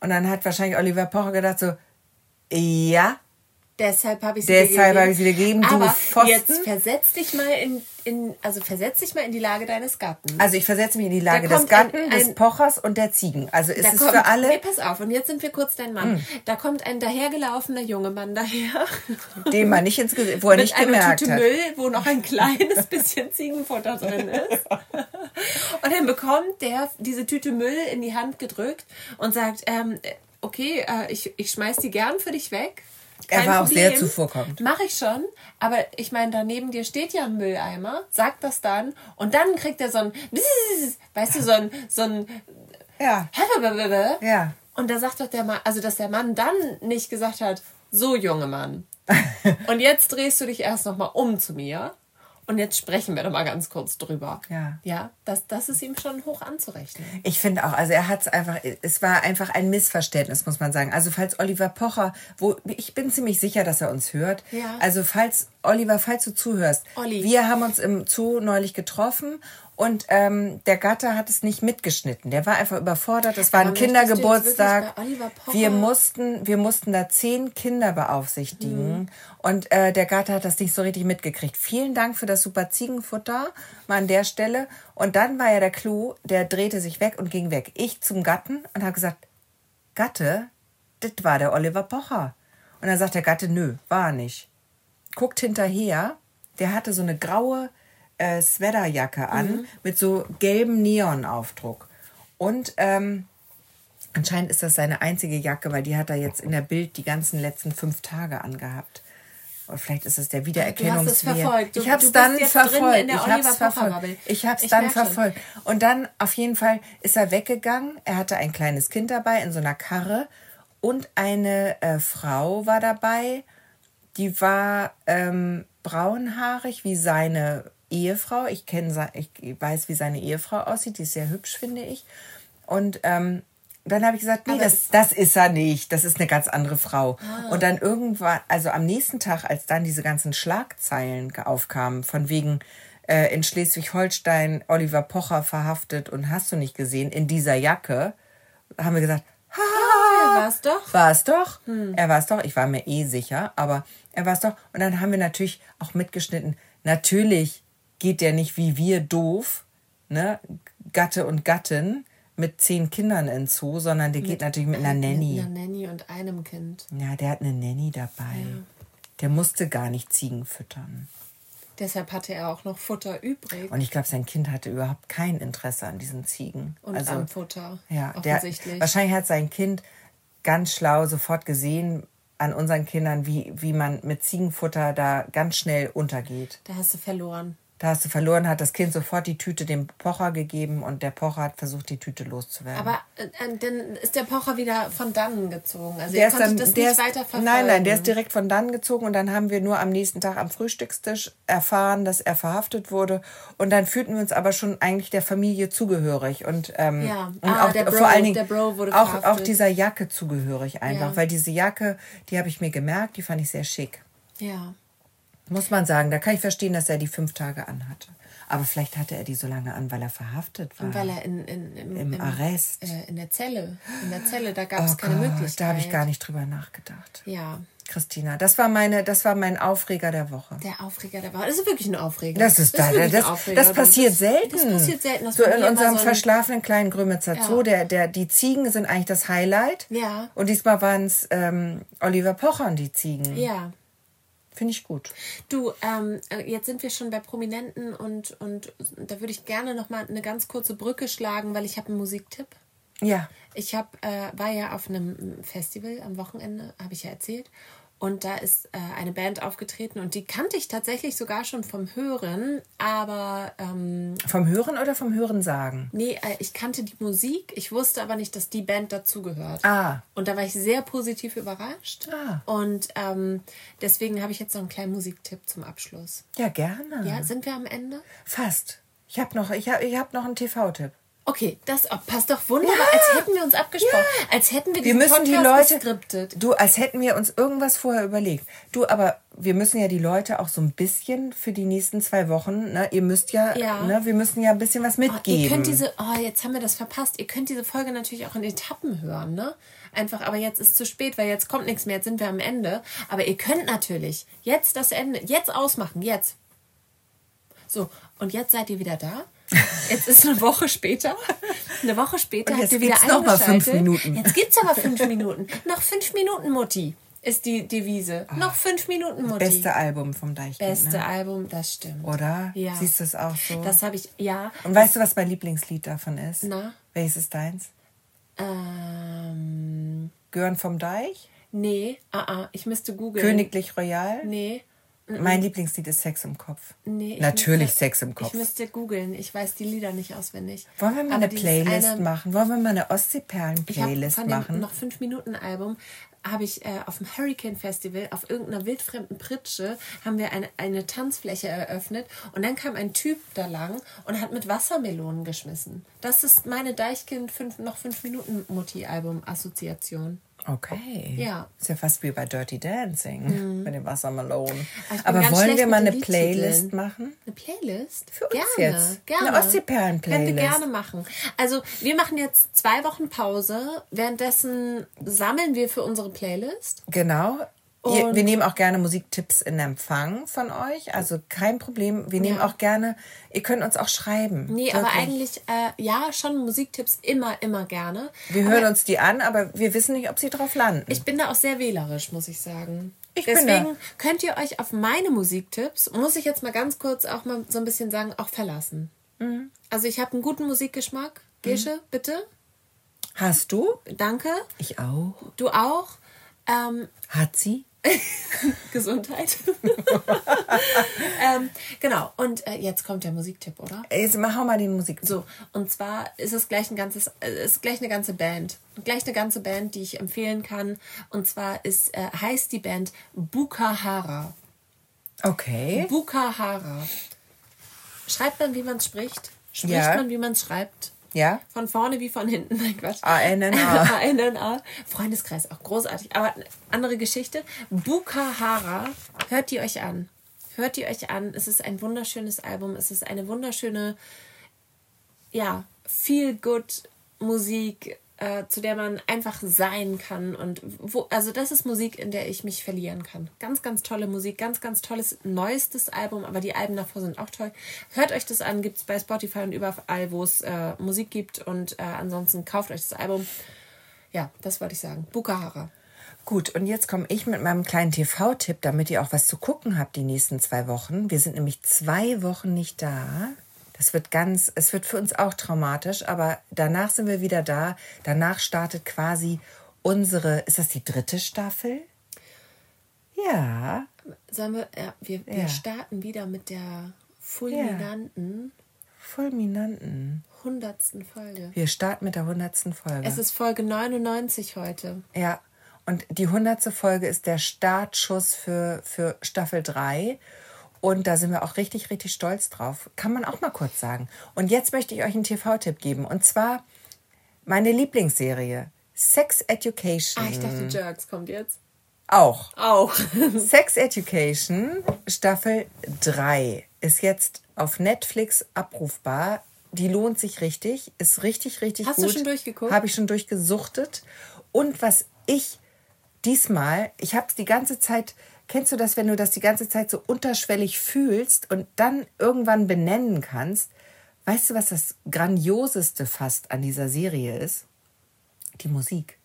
Und dann hat wahrscheinlich Oliver Pocher gedacht so, ja, Deshalb habe ich sie Deshalb habe ich sie dir gegeben, du Aber Pfosten. jetzt versetz dich mal in, in, also versetz dich mal in die Lage deines Gatten. Also ich versetze mich in die Lage des Gatten, ein, ein, des Pochers und der Ziegen. Also ist es kommt, für alle. Nee, pass auf, und jetzt sind wir kurz dein Mann. Mm. Da kommt ein dahergelaufener junge Mann daher. Den man nicht ins Gesicht, wo er nicht gemerkt Tüte hat. Müll, wo noch ein kleines bisschen Ziegenfutter drin ist. Und dann bekommt der diese Tüte Müll in die Hand gedrückt und sagt, ähm, okay, äh, ich, ich schmeiß die gern für dich weg. Kein er war Problem. auch sehr zuvorkommend. Mache ich schon, aber ich meine, da neben dir steht ja ein Mülleimer, sagt das dann und dann kriegt er so ein, weißt du, so ein, so ein, ja. ja. Und da sagt doch der Mann, also dass der Mann dann nicht gesagt hat, so junge Mann. und jetzt drehst du dich erst nochmal um zu mir und jetzt sprechen wir doch mal ganz kurz drüber. Ja. Ja, das, das ist ihm schon hoch anzurechnen. Ich finde auch, also er hat es einfach, es war einfach ein Missverständnis, muss man sagen. Also falls Oliver Pocher, wo ich bin ziemlich sicher, dass er uns hört. Ja. Also falls, Oliver, falls du zuhörst, Olli. wir haben uns im Zoo neulich getroffen und ähm, der Gatter hat es nicht mitgeschnitten. Der war einfach überfordert. Es war ein Kindergeburtstag. Wir mussten, wir mussten da zehn Kinder beaufsichtigen. Mhm. Und äh, der Gatter hat das nicht so richtig mitgekriegt. Vielen Dank für das super Ziegenfutter mal an der Stelle. Und dann war ja der Clou, der drehte sich weg und ging weg. Ich zum Gatten und habe gesagt, Gatte, das war der Oliver Pocher. Und dann sagt der Gatte, nö, war nicht. Guckt hinterher, der hatte so eine graue äh, Sweaterjacke an mhm. mit so gelbem Neonaufdruck. Und ähm, anscheinend ist das seine einzige Jacke, weil die hat er jetzt in der Bild die ganzen letzten fünf Tage angehabt. Oder vielleicht ist es der Wiedererkennungswert. Ich habe es dann verfolgt. Ich habe es verfolgt. Ich habe es dann verfolgt. Und dann auf jeden Fall ist er weggegangen. Er hatte ein kleines Kind dabei in so einer Karre und eine äh, Frau war dabei. Die war ähm, braunhaarig wie seine Ehefrau. Ich kenne, ich weiß, wie seine Ehefrau aussieht. Die ist sehr hübsch, finde ich. Und ähm, dann habe ich gesagt, nee, das, das ist er nicht. Das ist eine ganz andere Frau. Ah. Und dann irgendwann, also am nächsten Tag, als dann diese ganzen Schlagzeilen aufkamen, von wegen äh, in Schleswig-Holstein Oliver Pocher verhaftet und hast du nicht gesehen, in dieser Jacke, haben wir gesagt, ha, ah, war es doch. War es doch. Hm. Er war es doch. Ich war mir eh sicher, aber er war es doch. Und dann haben wir natürlich auch mitgeschnitten. Natürlich geht der nicht wie wir doof, ne, Gatte und Gattin mit zehn Kindern ins Zoo, sondern der mit, geht natürlich mit einer Nanny. Mit einer Nanny und einem Kind. Ja, der hat eine Nanny dabei. Ja. Der musste gar nicht Ziegen füttern. Deshalb hatte er auch noch Futter übrig. Und ich glaube, sein Kind hatte überhaupt kein Interesse an diesen Ziegen. Und also, am Futter. Ja, der, wahrscheinlich hat sein Kind ganz schlau sofort gesehen, an unseren Kindern, wie, wie man mit Ziegenfutter da ganz schnell untergeht. Da hast du verloren. Da hast du verloren, hat das Kind sofort die Tüte dem Pocher gegeben und der Pocher hat versucht, die Tüte loszuwerden. Aber äh, äh dann ist der Pocher wieder von dannen gezogen. Also der ist dann, das nicht ist, weiter verfolgen. Nein, nein, der ist direkt von dannen gezogen und dann haben wir nur am nächsten Tag am Frühstückstisch erfahren, dass er verhaftet wurde. Und dann fühlten wir uns aber schon eigentlich der Familie zugehörig und, ähm, ja. und ah, auch Bro, vor allen Dingen auch, auch dieser Jacke zugehörig einfach, ja. weil diese Jacke, die habe ich mir gemerkt, die fand ich sehr schick. Ja. Muss man sagen, da kann ich verstehen, dass er die fünf Tage anhatte. Aber vielleicht hatte er die so lange an, weil er verhaftet war. Und weil er in, in, im, im, im Arrest. Äh, in der Zelle. In der Zelle, da gab es oh keine Gott, Möglichkeit. Da habe ich gar nicht drüber nachgedacht. Ja. Christina, das war meine, das war mein Aufreger der Woche. Der Aufreger der Woche. Das ist wirklich ein Aufreger. Das ist, das, ist das, das, das passiert das, selten. Das passiert selten. so in unserem so verschlafenen kleinen Grömitzer ja. Zoo, der, der, die Ziegen sind eigentlich das Highlight. Ja. Und diesmal waren es ähm, Oliver Pocher und die Ziegen. Ja. Finde ich gut. Du, ähm, äh, jetzt sind wir schon bei Prominenten und, und da würde ich gerne noch mal eine ganz kurze Brücke schlagen, weil ich habe einen Musiktipp. Ja. Ich hab, äh, war ja auf einem Festival am Wochenende, habe ich ja erzählt. Und da ist äh, eine Band aufgetreten und die kannte ich tatsächlich sogar schon vom Hören, aber. Ähm, vom Hören oder vom Hören sagen? Nee, äh, ich kannte die Musik, ich wusste aber nicht, dass die Band dazugehört. Ah. Und da war ich sehr positiv überrascht. Ah. Und ähm, deswegen habe ich jetzt noch einen kleinen Musiktipp zum Abschluss. Ja, gerne. Ja, sind wir am Ende? Fast. Ich habe noch, ich hab, ich hab noch einen TV-Tipp. Okay, das oh, passt doch wunderbar, ja. als hätten wir uns abgesprochen, ja. als hätten wir, wir müssen Podcast die Leute geskriptet. Du, als hätten wir uns irgendwas vorher überlegt. Du, aber wir müssen ja die Leute auch so ein bisschen für die nächsten zwei Wochen, ne, ihr müsst ja, ja. Ne, wir müssen ja ein bisschen was mitgeben. Oh, ihr könnt diese, oh, jetzt haben wir das verpasst. Ihr könnt diese Folge natürlich auch in Etappen hören, ne? Einfach, aber jetzt ist zu spät, weil jetzt kommt nichts mehr, jetzt sind wir am Ende. Aber ihr könnt natürlich jetzt das Ende, jetzt ausmachen, jetzt. So, und jetzt seid ihr wieder da. Jetzt ist eine Woche später. Eine Woche später habt ihr wieder noch mal fünf Minuten. Jetzt gibt's aber fünf Minuten. Noch fünf Minuten, Mutti, ist die Devise. Oh, noch fünf Minuten, Mutti. Beste Album vom Deichkind. Beste ne? Album, das stimmt. Oder? Ja. Siehst du es auch so? Das habe ich, ja. Und weißt du, was mein Lieblingslied davon ist? Na? Welches ist deins? Ähm. Gören vom Deich? Nee, ah, uh, uh, ich müsste googeln. Königlich Royal? Nee. Mein Lieblingslied ist Sex im Kopf. Nee, Natürlich müsste, Sex im Kopf. Ich müsste googeln. Ich weiß die Lieder nicht auswendig. Wollen wir mal Aber eine Playlist eine, machen? Wollen wir mal eine Ostseeperlen-Playlist machen? Noch 5 Minuten Album habe ich äh, auf dem Hurricane Festival auf irgendeiner wildfremden Pritsche haben wir eine, eine Tanzfläche eröffnet und dann kam ein Typ da lang und hat mit Wassermelonen geschmissen. Das ist meine Deichkind fünf, noch 5 Minuten Mutti Album Assoziation. Okay. Ja. Ist ja fast wie bei Dirty Dancing mhm. mit dem Wassermelonen. Aber wollen wir mal eine Playlist machen? Eine Playlist? Für uns gerne, jetzt. Gerne. Eine Ostseeperlen-Playlist. Können wir gerne machen. Also, wir machen jetzt zwei Wochen Pause. Währenddessen sammeln wir für unsere Playlist. Genau. Ihr, wir nehmen auch gerne Musiktipps in Empfang von euch. Also kein Problem. Wir nehmen ja. auch gerne, ihr könnt uns auch schreiben. Nee, wirklich. aber eigentlich, äh, ja, schon Musiktipps immer, immer gerne. Wir aber hören uns die an, aber wir wissen nicht, ob sie drauf landen. Ich bin da auch sehr wählerisch, muss ich sagen. Ich Deswegen könnt ihr euch auf meine Musiktipps, muss ich jetzt mal ganz kurz auch mal so ein bisschen sagen, auch verlassen. Mhm. Also ich habe einen guten Musikgeschmack. Gesche, mhm. bitte. Hast du? Danke. Ich auch. Du auch. Ähm, Hat sie? Gesundheit. ähm, genau, und äh, jetzt kommt der Musiktipp, oder? Jetzt mach mal den Musiktipp. So, und zwar ist es gleich ein ganzes, äh, ist gleich eine ganze Band. Gleich eine ganze Band, die ich empfehlen kann. Und zwar ist, äh, heißt die Band Bukahara. Okay. Bukahara. Schreibt man, wie man es spricht? Spricht ja. man, wie man es schreibt? Ja. Von vorne wie von hinten. Nein, Quatsch. A-N-N-A. A-N-N-A. Freundeskreis, auch großartig. Aber andere Geschichte. Bukahara, hört die euch an. Hört die euch an. Es ist ein wunderschönes Album. Es ist eine wunderschöne, ja, feel good Musik äh, zu der man einfach sein kann und wo, also das ist Musik, in der ich mich verlieren kann. Ganz, ganz tolle Musik, ganz, ganz tolles neuestes Album, aber die Alben davor sind auch toll. Hört euch das an, gibt es bei Spotify und überall, wo es äh, Musik gibt und äh, ansonsten kauft euch das Album. Ja, das wollte ich sagen. Bukahara. Gut, und jetzt komme ich mit meinem kleinen TV-Tipp, damit ihr auch was zu gucken habt die nächsten zwei Wochen. Wir sind nämlich zwei Wochen nicht da. Das wird ganz, es wird für uns auch traumatisch, aber danach sind wir wieder da. Danach startet quasi unsere, ist das die dritte Staffel? Ja. Sagen wir, ja, wir, wir ja. starten wieder mit der fulminanten. Ja. Fulminanten. Hundertsten Folge. Wir starten mit der hundertsten Folge. Es ist Folge 99 heute. Ja. Und die hundertste Folge ist der Startschuss für, für Staffel 3. Und da sind wir auch richtig, richtig stolz drauf. Kann man auch mal kurz sagen. Und jetzt möchte ich euch einen TV-Tipp geben. Und zwar meine Lieblingsserie. Sex Education. Ah, ich dachte, Jerks kommt jetzt. Auch. Auch. Sex Education Staffel 3 ist jetzt auf Netflix abrufbar. Die lohnt sich richtig, ist richtig, richtig Hast gut. Hast du schon durchgeguckt? Habe ich schon durchgesuchtet. Und was ich diesmal, ich habe es die ganze Zeit Kennst du das, wenn du das die ganze Zeit so unterschwellig fühlst und dann irgendwann benennen kannst? Weißt du, was das Grandioseste fast an dieser Serie ist? Die Musik.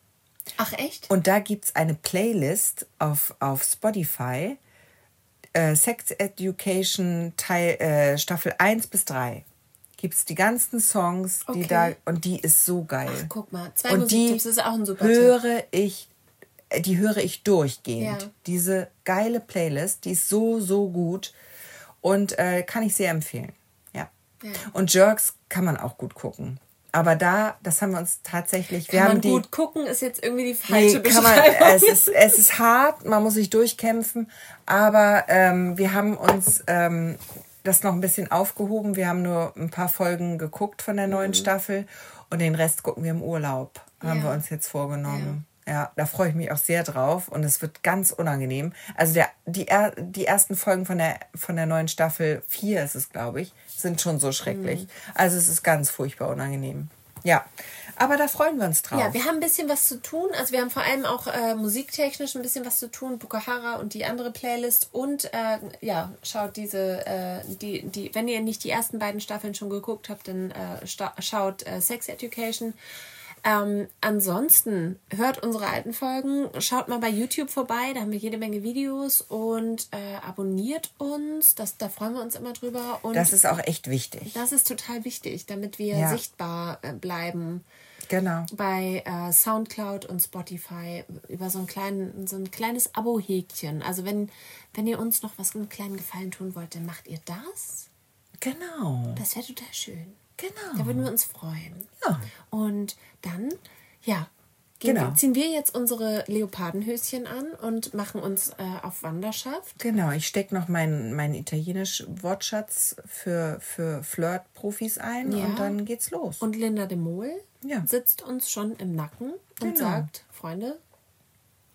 Ach echt? Und da gibt es eine Playlist auf, auf Spotify, äh, Sex Education Teil, äh, Staffel 1 bis 3 gibt es die ganzen Songs, die okay. da und die ist so geil. Ach, guck mal, zwei und Musiktipps ist auch ein super höre Tipp. ich die höre ich durchgehend. Ja. Diese geile Playlist, die ist so, so gut und äh, kann ich sehr empfehlen. Ja. ja. Und Jerks kann man auch gut gucken. Aber da, das haben wir uns tatsächlich. Kann wir man haben gut die, gucken, ist jetzt irgendwie die falsche nee, kann man, es, ist, es ist hart, man muss sich durchkämpfen. Aber ähm, wir haben uns ähm, das noch ein bisschen aufgehoben. Wir haben nur ein paar Folgen geguckt von der neuen Staffel und den Rest gucken wir im Urlaub. Haben Ja. wir uns jetzt vorgenommen. Ja. da freue ich mich auch sehr drauf und es wird ganz unangenehm. Also der, die, die ersten Folgen von der, von der neuen Staffel, vier ist es, glaube ich, sind schon so schrecklich. Also es ist ganz furchtbar unangenehm. Ja, aber da freuen wir uns drauf. Ja, wir haben ein bisschen was zu tun. Also wir haben vor allem auch äh, musiktechnisch ein bisschen was zu tun. Bukahara und die andere Playlist. Und äh, ja, schaut diese, äh, die, die, wenn ihr nicht die ersten beiden Staffeln schon geguckt habt, dann äh, schaut äh, Sex Education. Ähm, ansonsten hört unsere alten Folgen, schaut mal bei YouTube vorbei, da haben wir jede Menge Videos und äh, abonniert uns. Das, da freuen wir uns immer drüber. Und das ist auch echt wichtig. das ist total wichtig, damit wir Ja. sichtbar äh, bleiben Genau. bei äh, Soundcloud und Spotify über so ein, kleinen, so ein kleines Abo-Häkchen. Also wenn, wenn ihr uns noch was einen kleinen Gefallen tun wollt, dann macht ihr das. Genau. Das wäre total schön. Genau. Da würden wir uns freuen. Ja. Und dann, ja, Genau. ziehen wir jetzt unsere Leopardenhöschen an und machen uns äh, auf Wanderschaft. Genau, ich stecke noch meinen mein italienisch Wortschatz für, für Flirt-Profis ein Ja. und dann geht's los. Und Linda de Mol Ja. sitzt uns schon im Nacken und Genau. sagt, Freunde,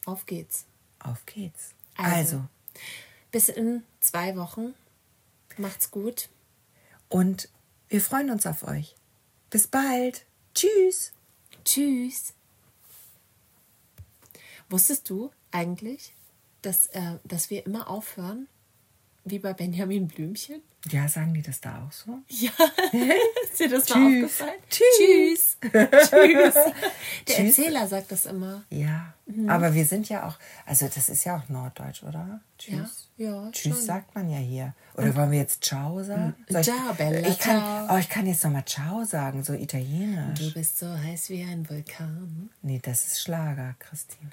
auf geht's. Auf geht's. Also. Also. Bis in zwei Wochen. Macht's gut. und wir freuen uns auf euch. Bis bald. Tschüss. Tschüss. Wusstest du eigentlich, dass, äh, dass wir immer aufhören, wie bei Benjamin Blümchen? Ja, sagen die das da auch so? Ja, ist dir das mal Tschüss. aufgefallen? Tschüss. Tschüss. Tschüss. Der Tschüss. Erzähler sagt das immer. Ja. Mhm. Aber wir sind ja auch, also das ist ja auch Norddeutsch, oder? Tschüss. Ja, ja, Tschüss schon. sagt man ja hier. Oder wollen wir jetzt Ciao sagen? Soll ich- Ciao, Bella, ich kann, ciao. Oh, ich kann jetzt nochmal Ciao sagen, so italienisch. Du bist so heiß wie ein Vulkan. Nee, das ist Schlager, Christina.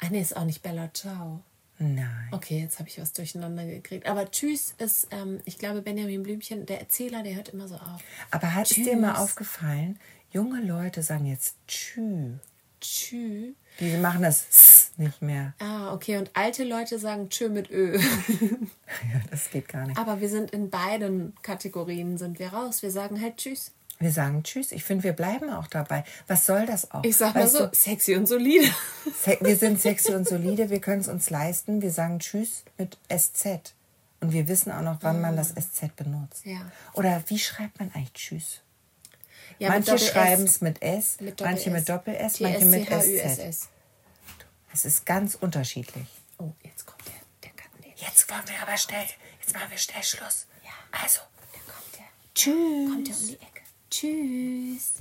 Ah, nee, ist auch nicht Bella Ciao. Nein. Okay, jetzt habe ich was durcheinander gekriegt. Aber Tschüss ist, ähm, ich glaube, Benjamin Blümchen, der Erzähler, der hört immer so auf. Aber hat es dir mal aufgefallen, junge Leute sagen jetzt Tschü. Tschüss. Die machen das nicht mehr. Ah, okay. Und alte Leute sagen Tschö mit Ö. Ja, das geht gar nicht. Aber wir sind in beiden Kategorien sind wir raus. Wir sagen halt Tschüss. Wir sagen Tschüss. Ich finde, wir bleiben auch dabei. Was soll das auch? Ich sag mal Weißt so, du, sexy und solide. wir sind sexy und solide, wir können es uns leisten. Wir sagen Tschüss mit SZ. Und wir wissen auch noch, wann man das SZ benutzt. Ja. Oder wie schreibt man eigentlich Tschüss? Ja, manche schreiben es mit S, Mit manche mit Doppel-S, manche mit SZ. Es ist ganz unterschiedlich. Oh, jetzt kommt der, der kann. Jetzt wollen wir aber schnell, jetzt machen wir schnell Schluss. Ja. Also, Da kommt der. tschüss. Kommt der um die Ecke. Tschüss.